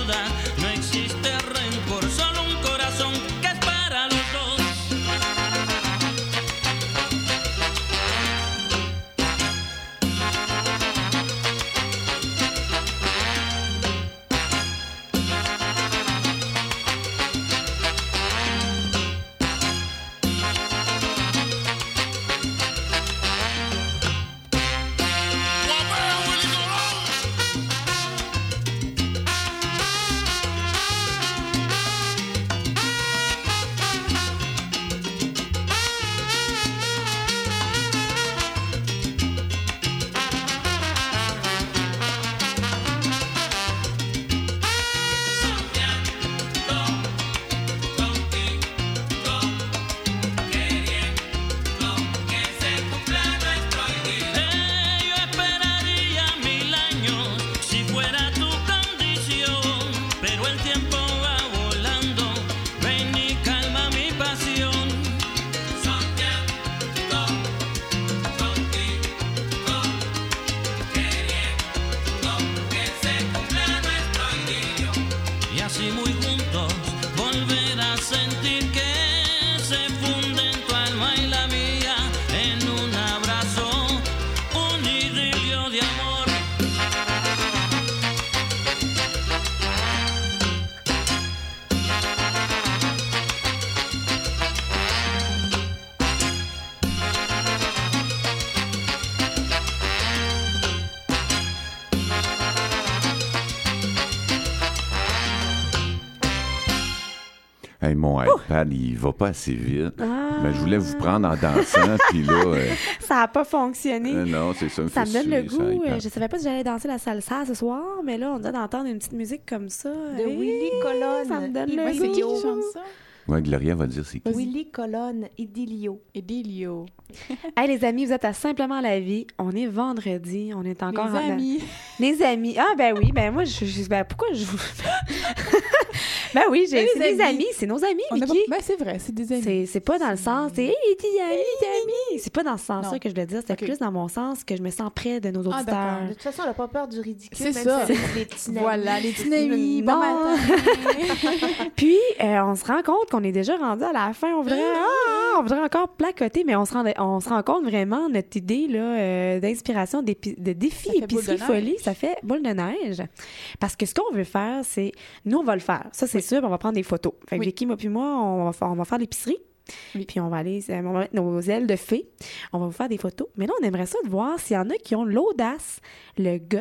va pas assez vite. Ah. Mais je voulais vous prendre en dansant, puis là, euh, Ça n'a pas fonctionné. euh, non, c'est ça. Ça me donne le suer, ça, goût. iPad. euh, Je savais pas si j'allais danser la salsa ce soir, mais là, on vient d'entendre une petite musique comme ça. De Hey, Willy Colonne. Ça me donne le Idilio. C'est qui goût. qui chante ça? Ouais, Gloria va dire c'est qui. Willy Colonne, Idilio. Edilio. Hey, les amis, vous êtes à Simplement la vie. On est vendredi. On est encore Les en- amis. Les amis. Ah, ben oui. Ben moi, je. je- ben pourquoi je vous. ben oui, j'ai- Mais c'est les des amis. amis. C'est nos amis, On a pas- Vicky. Ben, c'est vrai, c'est des amis. C'est, c'est pas dans le sens, c'est hey, les les amis. C'est pas dans ce sens-là Non. que je le dis, c'est Ok. plus dans mon sens que je me sens près de nos Ah, auditeurs. d'accord. De toute façon, on n'a pas peur du ridicule. C'est même ça. si c'est des petits Voilà, les petits amis, bon. Puis, euh, on se rend compte qu'on est déjà rendu à la fin. On voudrait, ah, on voudrait encore placoter, mais on se rend, on se rend compte vraiment notre idée là, euh, d'inspiration, de défi épicerie folie. Ça fait boule de neige. Parce que ce qu'on veut faire, c'est. Nous, on va le faire. Ça, c'est sûr. On va prendre des photos. Fait que Oui. Vicky, moi, puis moi, on va, faire- on va faire l'épicerie. Oui. Puis on va aller, on va mettre nos ailes de fée. On va vous faire des photos. Mais là, on aimerait ça de voir s'il y en a qui ont l'audace, le guts,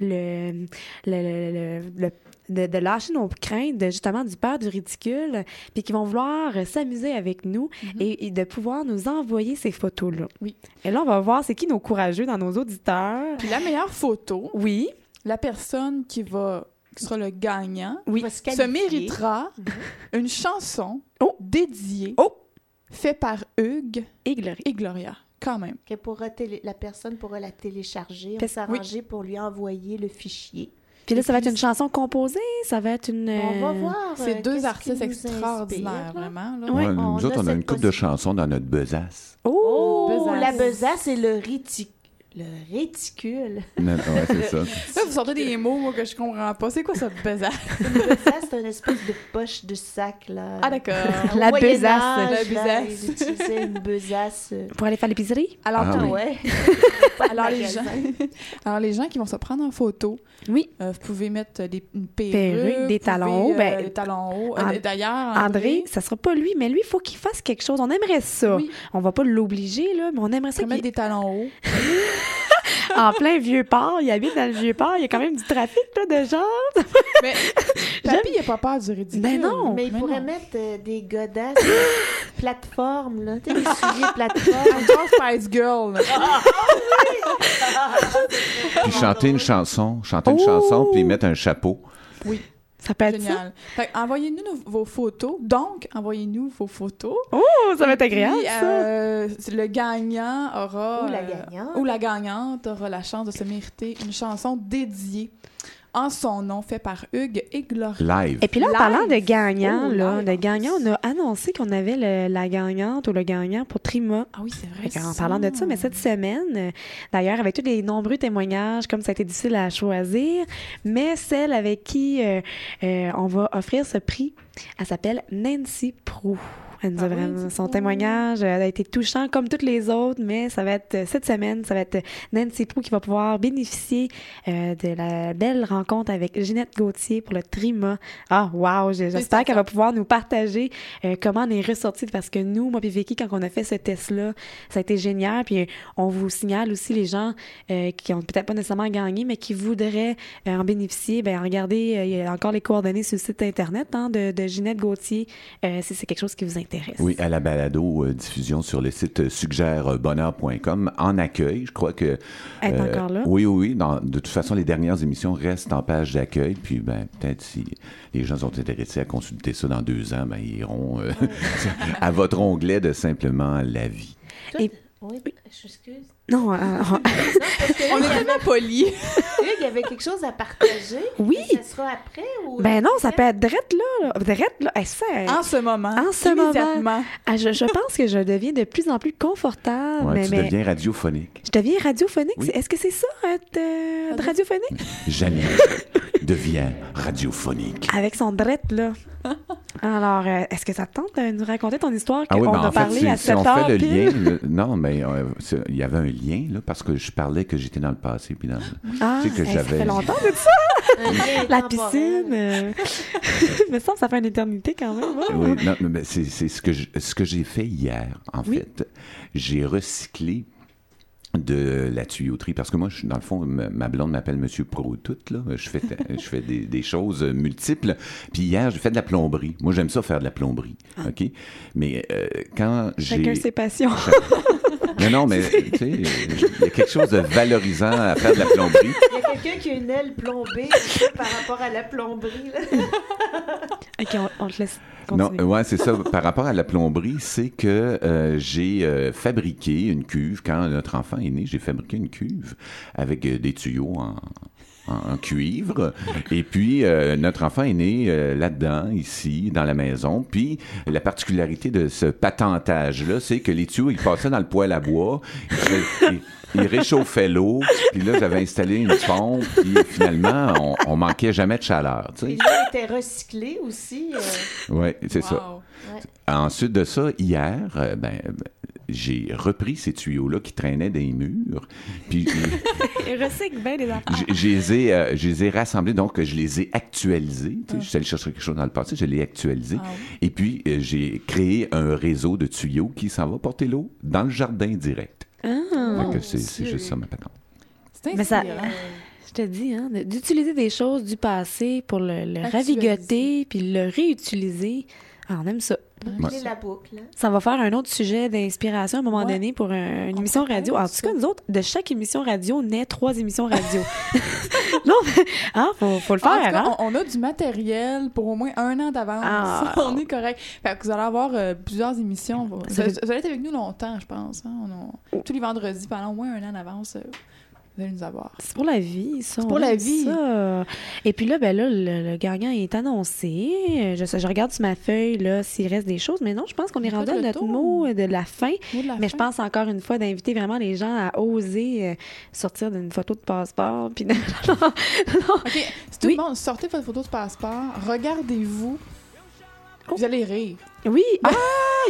le, le, le- le- le- de, de lâcher nos craintes, de, justement du peur du ridicule, puis qui vont vouloir euh, s'amuser avec nous et, et de pouvoir nous envoyer ces photos-là. Oui. Et là, on va voir c'est qui nos courageux dans nos auditeurs. Puis la meilleure photo, Oui, la personne qui va qui sera le gagnant oui. Va se se méritera une chanson Oh. dédiée Oh. faite par Hugues Et Glory. et Gloria, quand même. Que pourra télé- la personne pourra la télécharger, s'arranger pour lui envoyer le fichier. Puis là, Et ça va être une chanson composée, ça va être une... On va euh, voir. euh, C'est deux qu'est-ce artistes extraordinaires, vraiment. Là. Ouais, Ouais, on nous autres, a on a une coupe de chansons dans notre besace. Oh! Oh, Besace. la besace, c'est le réticule. Le réticule. Non, ouais, c'est ça. Là, vous sortez des mots moi, que je comprends pas. C'est quoi ça, besace? Besace, c'est une espèce de poche de sac, là. Ah, d'accord. La besace. Âge, La besace. Une euh, Pour aller faire l'épicerie? Alors, Ah Ah oui. ouais. alors, les gens, alors, les gens qui vont se prendre en photo, Oui. euh, vous pouvez mettre des, une perruque, Perruque, des talons hauts, ben, euh, des talons hauts. And- Euh, D'ailleurs, André, ça sera pas lui, mais lui, il faut qu'il fasse quelque chose. On aimerait ça. Oui. On va pas l'obliger, là, mais on aimerait ça ça mettre qu'il... des talons hauts. En plein vieux port, il habite dans le vieux port, il y a quand même du trafic, là, de gens. Mais Papy, il a pas peur du ridicule. Ben non. Mais il Mais pourrait non. mettre euh, des godasses plateformes, là. Tu sais, des souliers plateformes. I'm just Spice Girl. Puis chanter une chanson, chanter une Oh! chanson, puis mettre un chapeau. Ça peut être ça? Génial. Envoyez-nous nos- vos photos. Donc, envoyez-nous vos photos. Oh, ça va être agréable, Puis, ça. euh, le gagnant aura... Ou la euh, gagnante. ou la gagnante aura la chance de se mériter une chanson dédiée en son nom, fait par Hugues et Gloria. Live. Et puis là, en Live. parlant de gagnant, Oh, là, de en gagnant, plus. on a annoncé qu'on avait le- la gagnante ou le gagnant pour Trima. Ah oui, c'est vrai. En parlant de ça, mais cette semaine, d'ailleurs, avec tous les nombreux témoignages, comme ça a été difficile à choisir, mais celle avec qui euh, euh, on va offrir ce prix, elle s'appelle Nancy Prou. Elle nous a Ah oui, vraiment, Nancy son témoignage euh, a été touchant comme toutes les autres, mais ça va être euh, cette semaine, ça va être Nancy Prou qui va pouvoir bénéficier euh, de la belle rencontre avec Ginette Gauthier pour le Trima. Ah, wow! J'espère qu'elle va pouvoir nous partager euh, comment on est ressorti parce que nous, moi et Vicky, quand on a fait ce test-là, ça a été génial. Puis euh, on vous signale aussi les gens euh, qui ont peut-être pas nécessairement gagné, mais qui voudraient euh, en bénéficier. Ben regardez, euh, il y a encore les coordonnées sur le site internet hein, de, de Ginette Gauthier euh, si c'est quelque chose qui vous intéresse. Oui, à la balado euh, diffusion sur le site euh, suggèrebonheur.com en accueil. Je crois que. Elle est euh, encore là? Oui, oui, oui. Dans- de toute façon, les dernières émissions restent en page d'accueil. Puis, ben, peut-être si les gens sont intéressés à consulter ça dans deux ans, ben, ils iront euh, à votre onglet de simplement la vie. Toi, Et- t- Oui, je m'excuse. Non, euh, On est tellement polis. Hugues, il y avait quelque chose à partager. Oui. Mais Ça sera après ou. ben non, ça peut être drette là. là. Drette là. Eh, ça, En ce moment. En ce moment. immédiatement. ah, je, je pense que je deviens de plus en plus confortable. Ouais, mais, tu mais deviens radiophonique. je deviens radiophonique. Oui. Est-ce que c'est ça, être euh, être radiophonique? Janine devient radiophonique. Avec son drette, là. Alors, euh, est-ce que ça te tente de nous raconter ton histoire Ah oui, qu'on ben a en fait, parlé si, à si 7 on heures fait le pile? lien, le- non, mais euh, il y avait un lien, là, parce que je parlais que j'étais dans le passé, puis dans le- Ah, Tu sais que ça j'avais- fait longtemps de ça, la piscine. euh. semble que ça fait une éternité quand même. hein? Oui, non, mais c'est c'est ce que je- ce que j'ai fait hier, en Oui. fait. J'ai recyclé de la tuyauterie parce que moi je suis dans le fond ma ma blonde m'appelle monsieur pro tout là je fais je fais des, des choses multiples puis hier j'ai fait de la plomberie moi j'aime ça faire de la plomberie ok? Mais euh, quand j'ai Chacun ses passions. Non non mais tu sais il y a quelque chose de valorisant à faire de la plomberie Il y a quelqu'un qui a une aile plombée par rapport à la plomberie. Là. OK, on, on te laisse Non, continuer. euh, ouais, c'est ça. Par rapport à la plomberie, c'est que euh, j'ai euh, fabriqué une cuve. Quand notre enfant est né, j'ai fabriqué une cuve avec euh, des tuyaux en, en- cuivre. Et puis, euh, notre enfant est né euh, là-dedans, ici, dans la maison. Puis, la particularité de ce patentage-là, c'est que les tuyaux, ils passaient dans le poêle à bois. Ils, réchauffaient l'eau. Puis là, j'avais installé une pompe. Puis, finalement, on, on manquait jamais de chaleur. tu sais. Les gens étaient recyclés aussi. euh. Oui, c'est ça. Ouais. Ensuite de ça, hier, euh, ben, ben, j'ai repris ces tuyaux-là qui traînaient des murs, puis Il recycle bien les affaires. j- je les ai, euh, je les ai rassemblés, donc je les ai actualisés. Tu sais, Je suis allé chercher quelque chose dans le passé, je l'ai actualisé. Ah Et puis, euh, j'ai créé un réseau de tuyaux qui s'en va porter l'eau dans le jardin direct. Ah. C'est Dieu. juste ça, ma patente. C'est Mais ça-. Je te dis, hein, d'utiliser des choses du passé pour le, ravigoter puis le réutiliser. Ah, on aime ça. Boucler la boucle. hein. Ça va faire un autre sujet d'inspiration à un moment Ouais. donné pour un- une On émission radio. En tout cas, nous autres, de chaque émission radio naît trois émissions radio. non, mais ah, faut, faut le En tout faire, cas, hein? on, on a du matériel pour au moins un an d'avance. Ah. on est correct. Fait que vous allez avoir euh, plusieurs émissions. Vous, allez être avec nous longtemps, je pense. hein. On a- tous les vendredis, pendant au moins un an d'avance, euh, nous avoir. C'est pour la vie, ça. C'est pour la vie. ça. Et puis là, ben là, le, le gagnant est annoncé. Je, regarde sur ma feuille là s'il reste des choses, mais non, je pense qu'on est rendu à notre tour. mot de la fin. Mot de la Mais je pense encore une fois d'inviter vraiment les gens à oser euh, sortir d'une photo de passeport. Puis de- OK. Si tout le monde, sortez votre photo de passeport, regardez-vous. Oh. Vous allez rire. Oui, ah,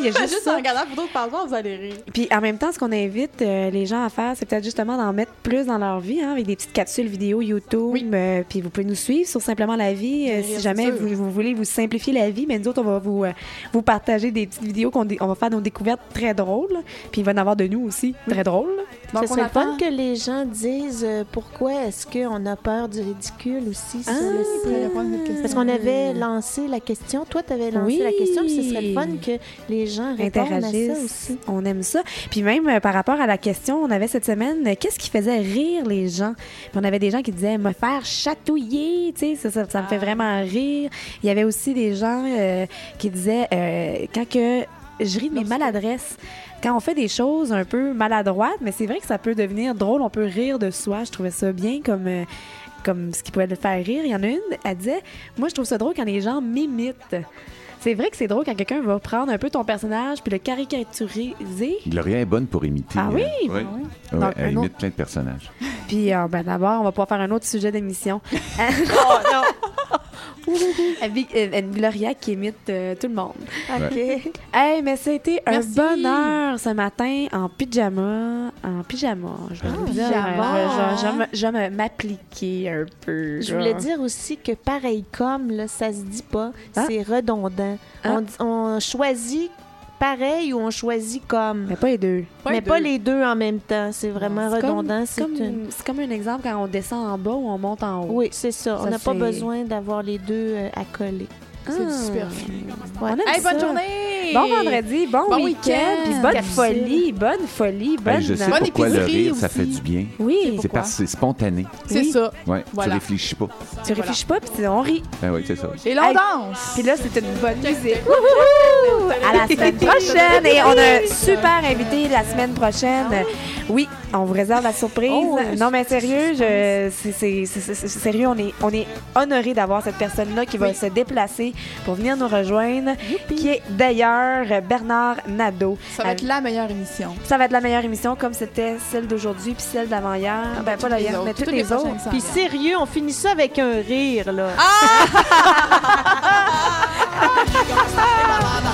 il y a juste Juste en ça. regardant la photo de passeport, vous allez rire. Puis en même temps, ce qu'on invite euh, les gens à faire, c'est peut-être justement d'en mettre plus dans leur vie, hein, avec des petites capsules vidéo YouTube. Oui. euh, puis vous pouvez nous suivre sur Simplement la vie. euh, si jamais vous, vous voulez vous simplifier la vie, mais nous autres, on va vous, vous partager des petites vidéos qu'on on va faire nos découvertes très drôles. Puis il va y en avoir de nous aussi, très drôles. Donc, on serait le fun que les gens disent euh, pourquoi est-ce qu'on a peur du ridicule aussi sur Ah, le Vous pouvez site. Parce qu'on avait lancé la question. Toi, tu avais lancé Oui. la question. Puis ce serait le fun que les gens répondent à ça aussi. On aime ça. Puis même euh, par rapport à la question, on avait cette semaine, euh, qu'est-ce qui faisait rire les gens? Puis on avait des gens qui disaient me faire chatouiller, tu sais, ça, ça, ça me fait Ah. vraiment rire. Il y avait aussi des gens euh, qui disaient quand que je ris de mes maladresses. Quand on fait des choses un peu maladroites, mais c'est vrai que ça peut devenir drôle, on peut rire de soi. Je trouvais ça bien comme euh, comme ce qui pouvait le faire rire. Il y en a une, elle disait Moi, je trouve ça drôle quand les gens m'imitent. C'est vrai que c'est drôle quand quelqu'un va prendre un peu ton personnage puis le caricaturiser. Gloria est bonne pour imiter. Ah oui? hein. Oui? Ah oui? Ouais, Donc, elle imite plein de personnages. Puis euh, ben, d'abord, on va pouvoir faire un autre sujet d'émission. Avec euh, une Gloria qui imite euh, tout le monde. OK. Hey, mais c'était un Merci. bonheur ce matin en pyjama. En pyjama. Je vais Ah, dire, pyjama. euh, je- je- je me- je vais m'appliquer un peu. Je voulais dire aussi que pareil comme, là, ça se dit pas, Ah. c'est redondant. Ah. On, dit- on choisit pareil ou on choisit comme? Mais pas les deux. mais pas les deux en même temps. C'est vraiment redondant. C'est C'est comme, une- c'est comme un exemple quand on descend en bas ou on monte en haut. Oui, c'est ça. On Ça, n'a pas besoin d'avoir les deux euh, à coller. C'est du Ah. superflu. On aime Hey, bonne journée! Bon vendredi, bon, Bon week-end, week-end. puis bonne Capsule. folie, bonne folie, bonne. Hey, je sais Bonne pourquoi le épicerie rire, ça aussi. fait du bien. Oui, C'est Pourquoi? parce que c'est spontané. C'est Oui. ça. Ouais, Voilà. Tu réfléchis pas. tu réfléchis pas, puis on rit. Ben oui, c'est ça. Et là, on Hey. danse! Puis là, c'est une bonne musique. Wouhou! À la semaine prochaine. Et on a un super invité la semaine prochaine. Oui, on vous réserve la surprise. Oh, non, mais sérieux, je, c'est, c'est- c'est- c'est- c'est- sérieux, on est, on est honoré d'avoir cette personne-là qui va Oui. se déplacer pour venir nous rejoindre, qui est d'ailleurs Bernard Nadeau. Ça va être la meilleure émission. Ça va être la meilleure émission, comme c'était celle d'aujourd'hui puis celle d'avant-hier. Ben, pas Toutes les d'hier, autres. mais toutes, Toutes les, les autres. Puis sérieux, on finit ça avec un rire, là. Quero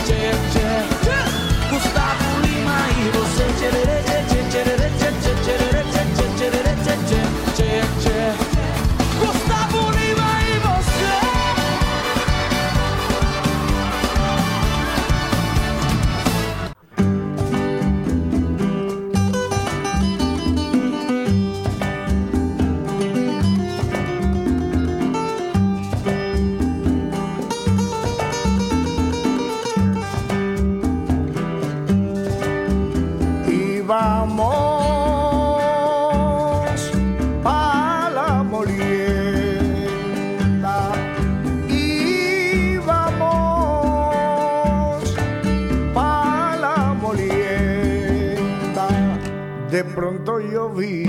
pronto yo vi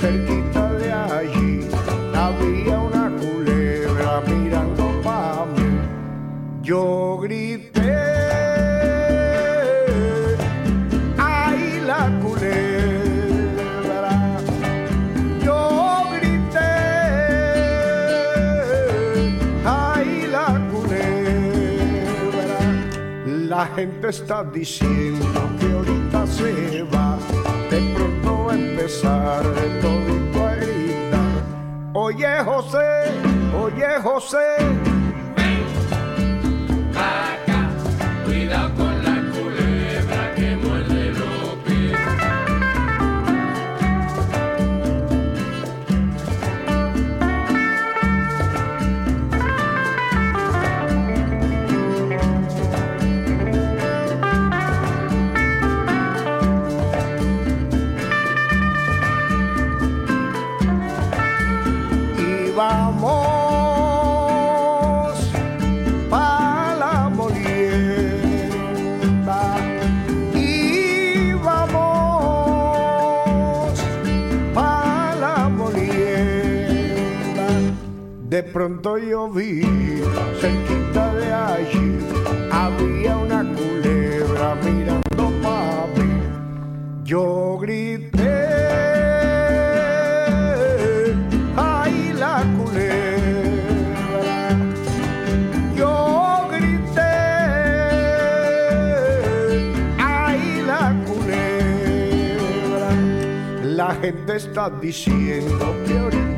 cerquita de allí había una culebra mirando para mí yo grité ¡Ay, la culebra! Yo grité, ¡ay, la culebra! La gente está diciendo que ahorita se va, empezar todito a gritar. Oye, José, oye, José. Yo vi cerquita de allí había una culebra mirando pa mí yo grité ¡Ay, la culebra! Yo grité ¡Ay, la culebra! La gente está diciendo que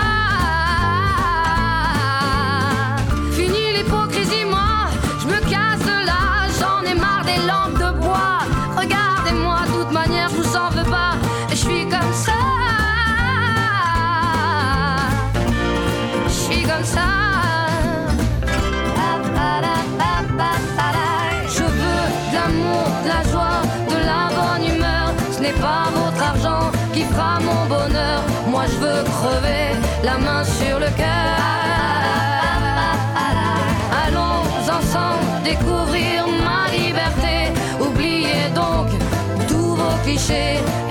Tous